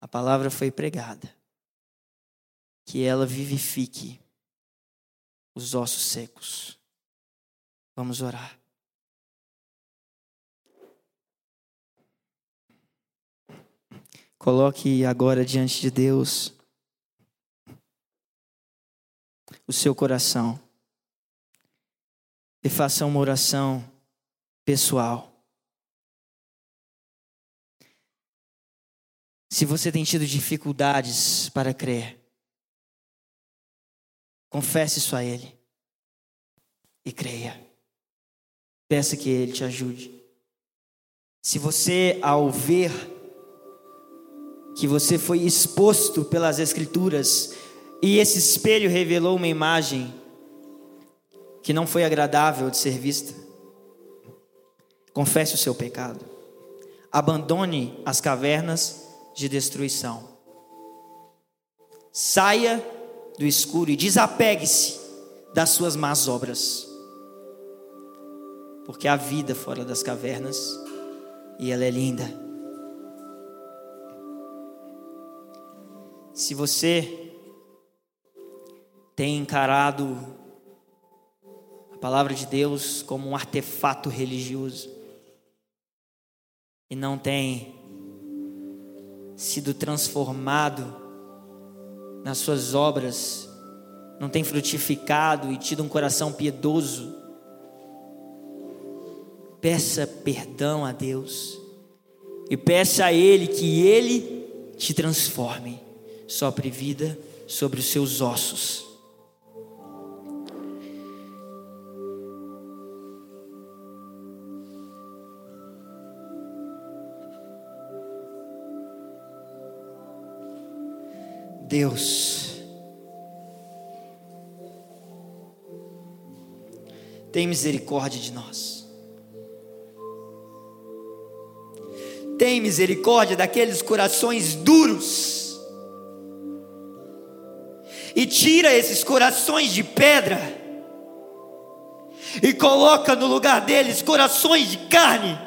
A palavra foi pregada. Que ela vivifique os ossos secos. Vamos orar. Coloque agora diante de Deus o seu coração e faça uma oração pessoal. Se você tem tido dificuldades para crer, confesse isso a Ele e creia. Peça que Ele te ajude. Se você, ao ver que você foi exposto pelas Escrituras e esse espelho revelou uma imagem que não foi agradável de ser vista, Confesse o seu pecado. Abandone as cavernas de destruição. Saia do escuro e desapegue-se das suas más obras. Porque há vida fora das cavernas e ela é linda. Se você tem encarado palavra de Deus como um artefato religioso, e não tem sido transformado nas suas obras, não tem frutificado e tido um coração piedoso, peça perdão a Deus e peça a Ele que Ele te transforme, sopre vida sobre os seus ossos. Deus, tem misericórdia de nós. Tem misericórdia daqueles corações duros. E tira esses corações de pedra e coloca no lugar deles corações de carne,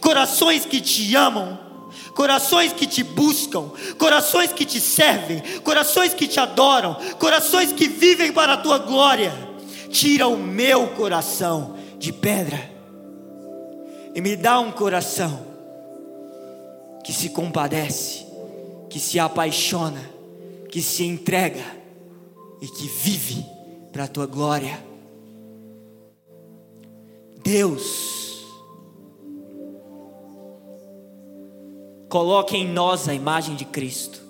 corações que te amam, corações que te buscam, corações que te servem, corações que te adoram, corações que vivem para a tua glória. Tira o meu coração de pedra e me dá um coração que se compadece, que se apaixona, que se entrega e que vive para a tua glória. Deus, coloque em nós a imagem de Cristo.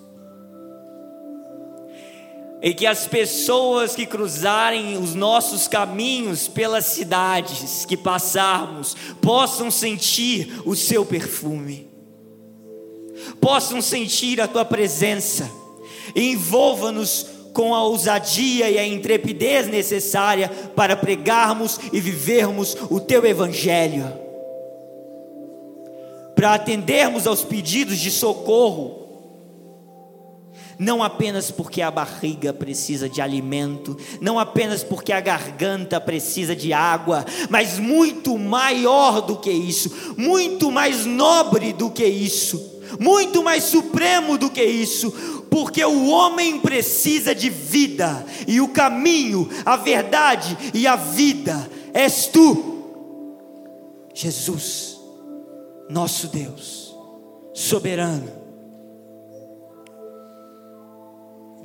E que as pessoas que cruzarem os nossos caminhos pelas cidades que passarmos possam sentir o seu perfume, possam sentir a tua presença, envolva-nos com a ousadia e a intrepidez necessária para pregarmos e vivermos o teu evangelho, para atendermos aos pedidos de socorro, não apenas porque a barriga precisa de alimento, não apenas porque a garganta precisa de água, mas muito maior do que isso, muito mais nobre do que isso, muito mais supremo do que isso, porque o homem precisa de vida, e o caminho, a verdade e a vida és tu, Jesus, nosso Deus, soberano.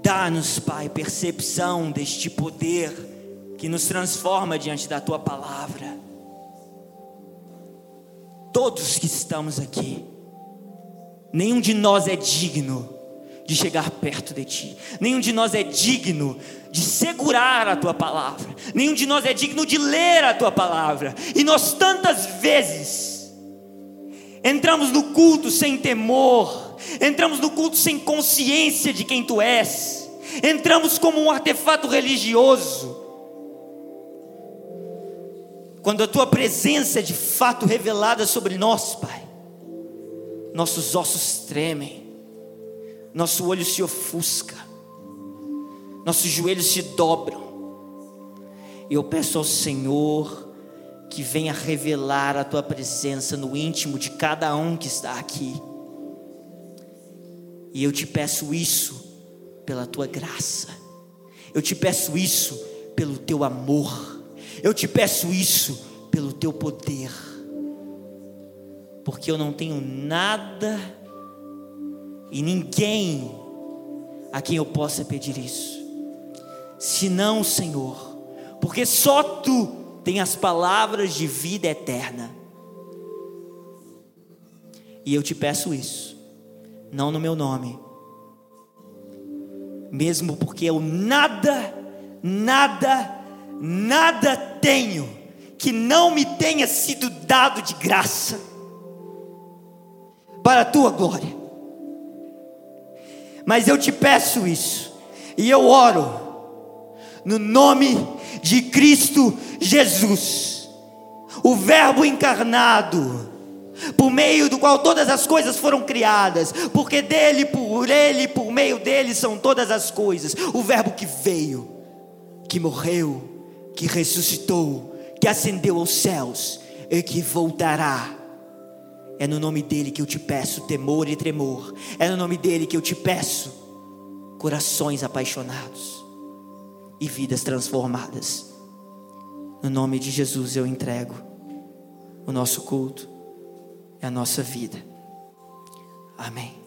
Dá-nos, Pai, percepção deste poder que nos transforma diante da tua palavra. Todos que estamos aqui, nenhum de nós é digno de chegar perto de ti. Nenhum de nós é digno de segurar a tua palavra. Nenhum de nós é digno de ler a tua palavra. E nós tantas vezes entramos no culto sem temor, entramos no culto sem consciência de quem tu és. Entramos como um artefato religioso. Quando a tua presença é de fato revelada sobre nós, Pai, nossos ossos tremem nosso olho se ofusca, nossos joelhos se dobram. E eu peço ao Senhor que venha revelar a tua presença no íntimo de cada um que está aqui. E eu te peço isso pela tua graça. Eu te peço isso pelo teu amor. Eu te peço isso pelo teu poder. Porque eu não tenho nada e ninguém a quem eu possa pedir isso, senão o Senhor, porque só tu tem as palavras de vida eterna. E eu te peço isso, não no meu nome, mesmo porque eu nada, nada, nada tenho que não me tenha sido dado de graça para a tua glória. Mas eu te peço isso, e eu oro, no nome de Cristo Jesus, o Verbo encarnado, por meio do qual todas as coisas foram criadas, porque dele, por ele, por meio dele são todas as coisas. O Verbo que veio, que morreu, que ressuscitou, que ascendeu aos céus e que voltará é no nome dele que eu te peço temor e tremor. É no nome dele que eu te peço corações apaixonados e vidas transformadas. No nome de Jesus eu entrego o nosso culto e a nossa vida. Amém.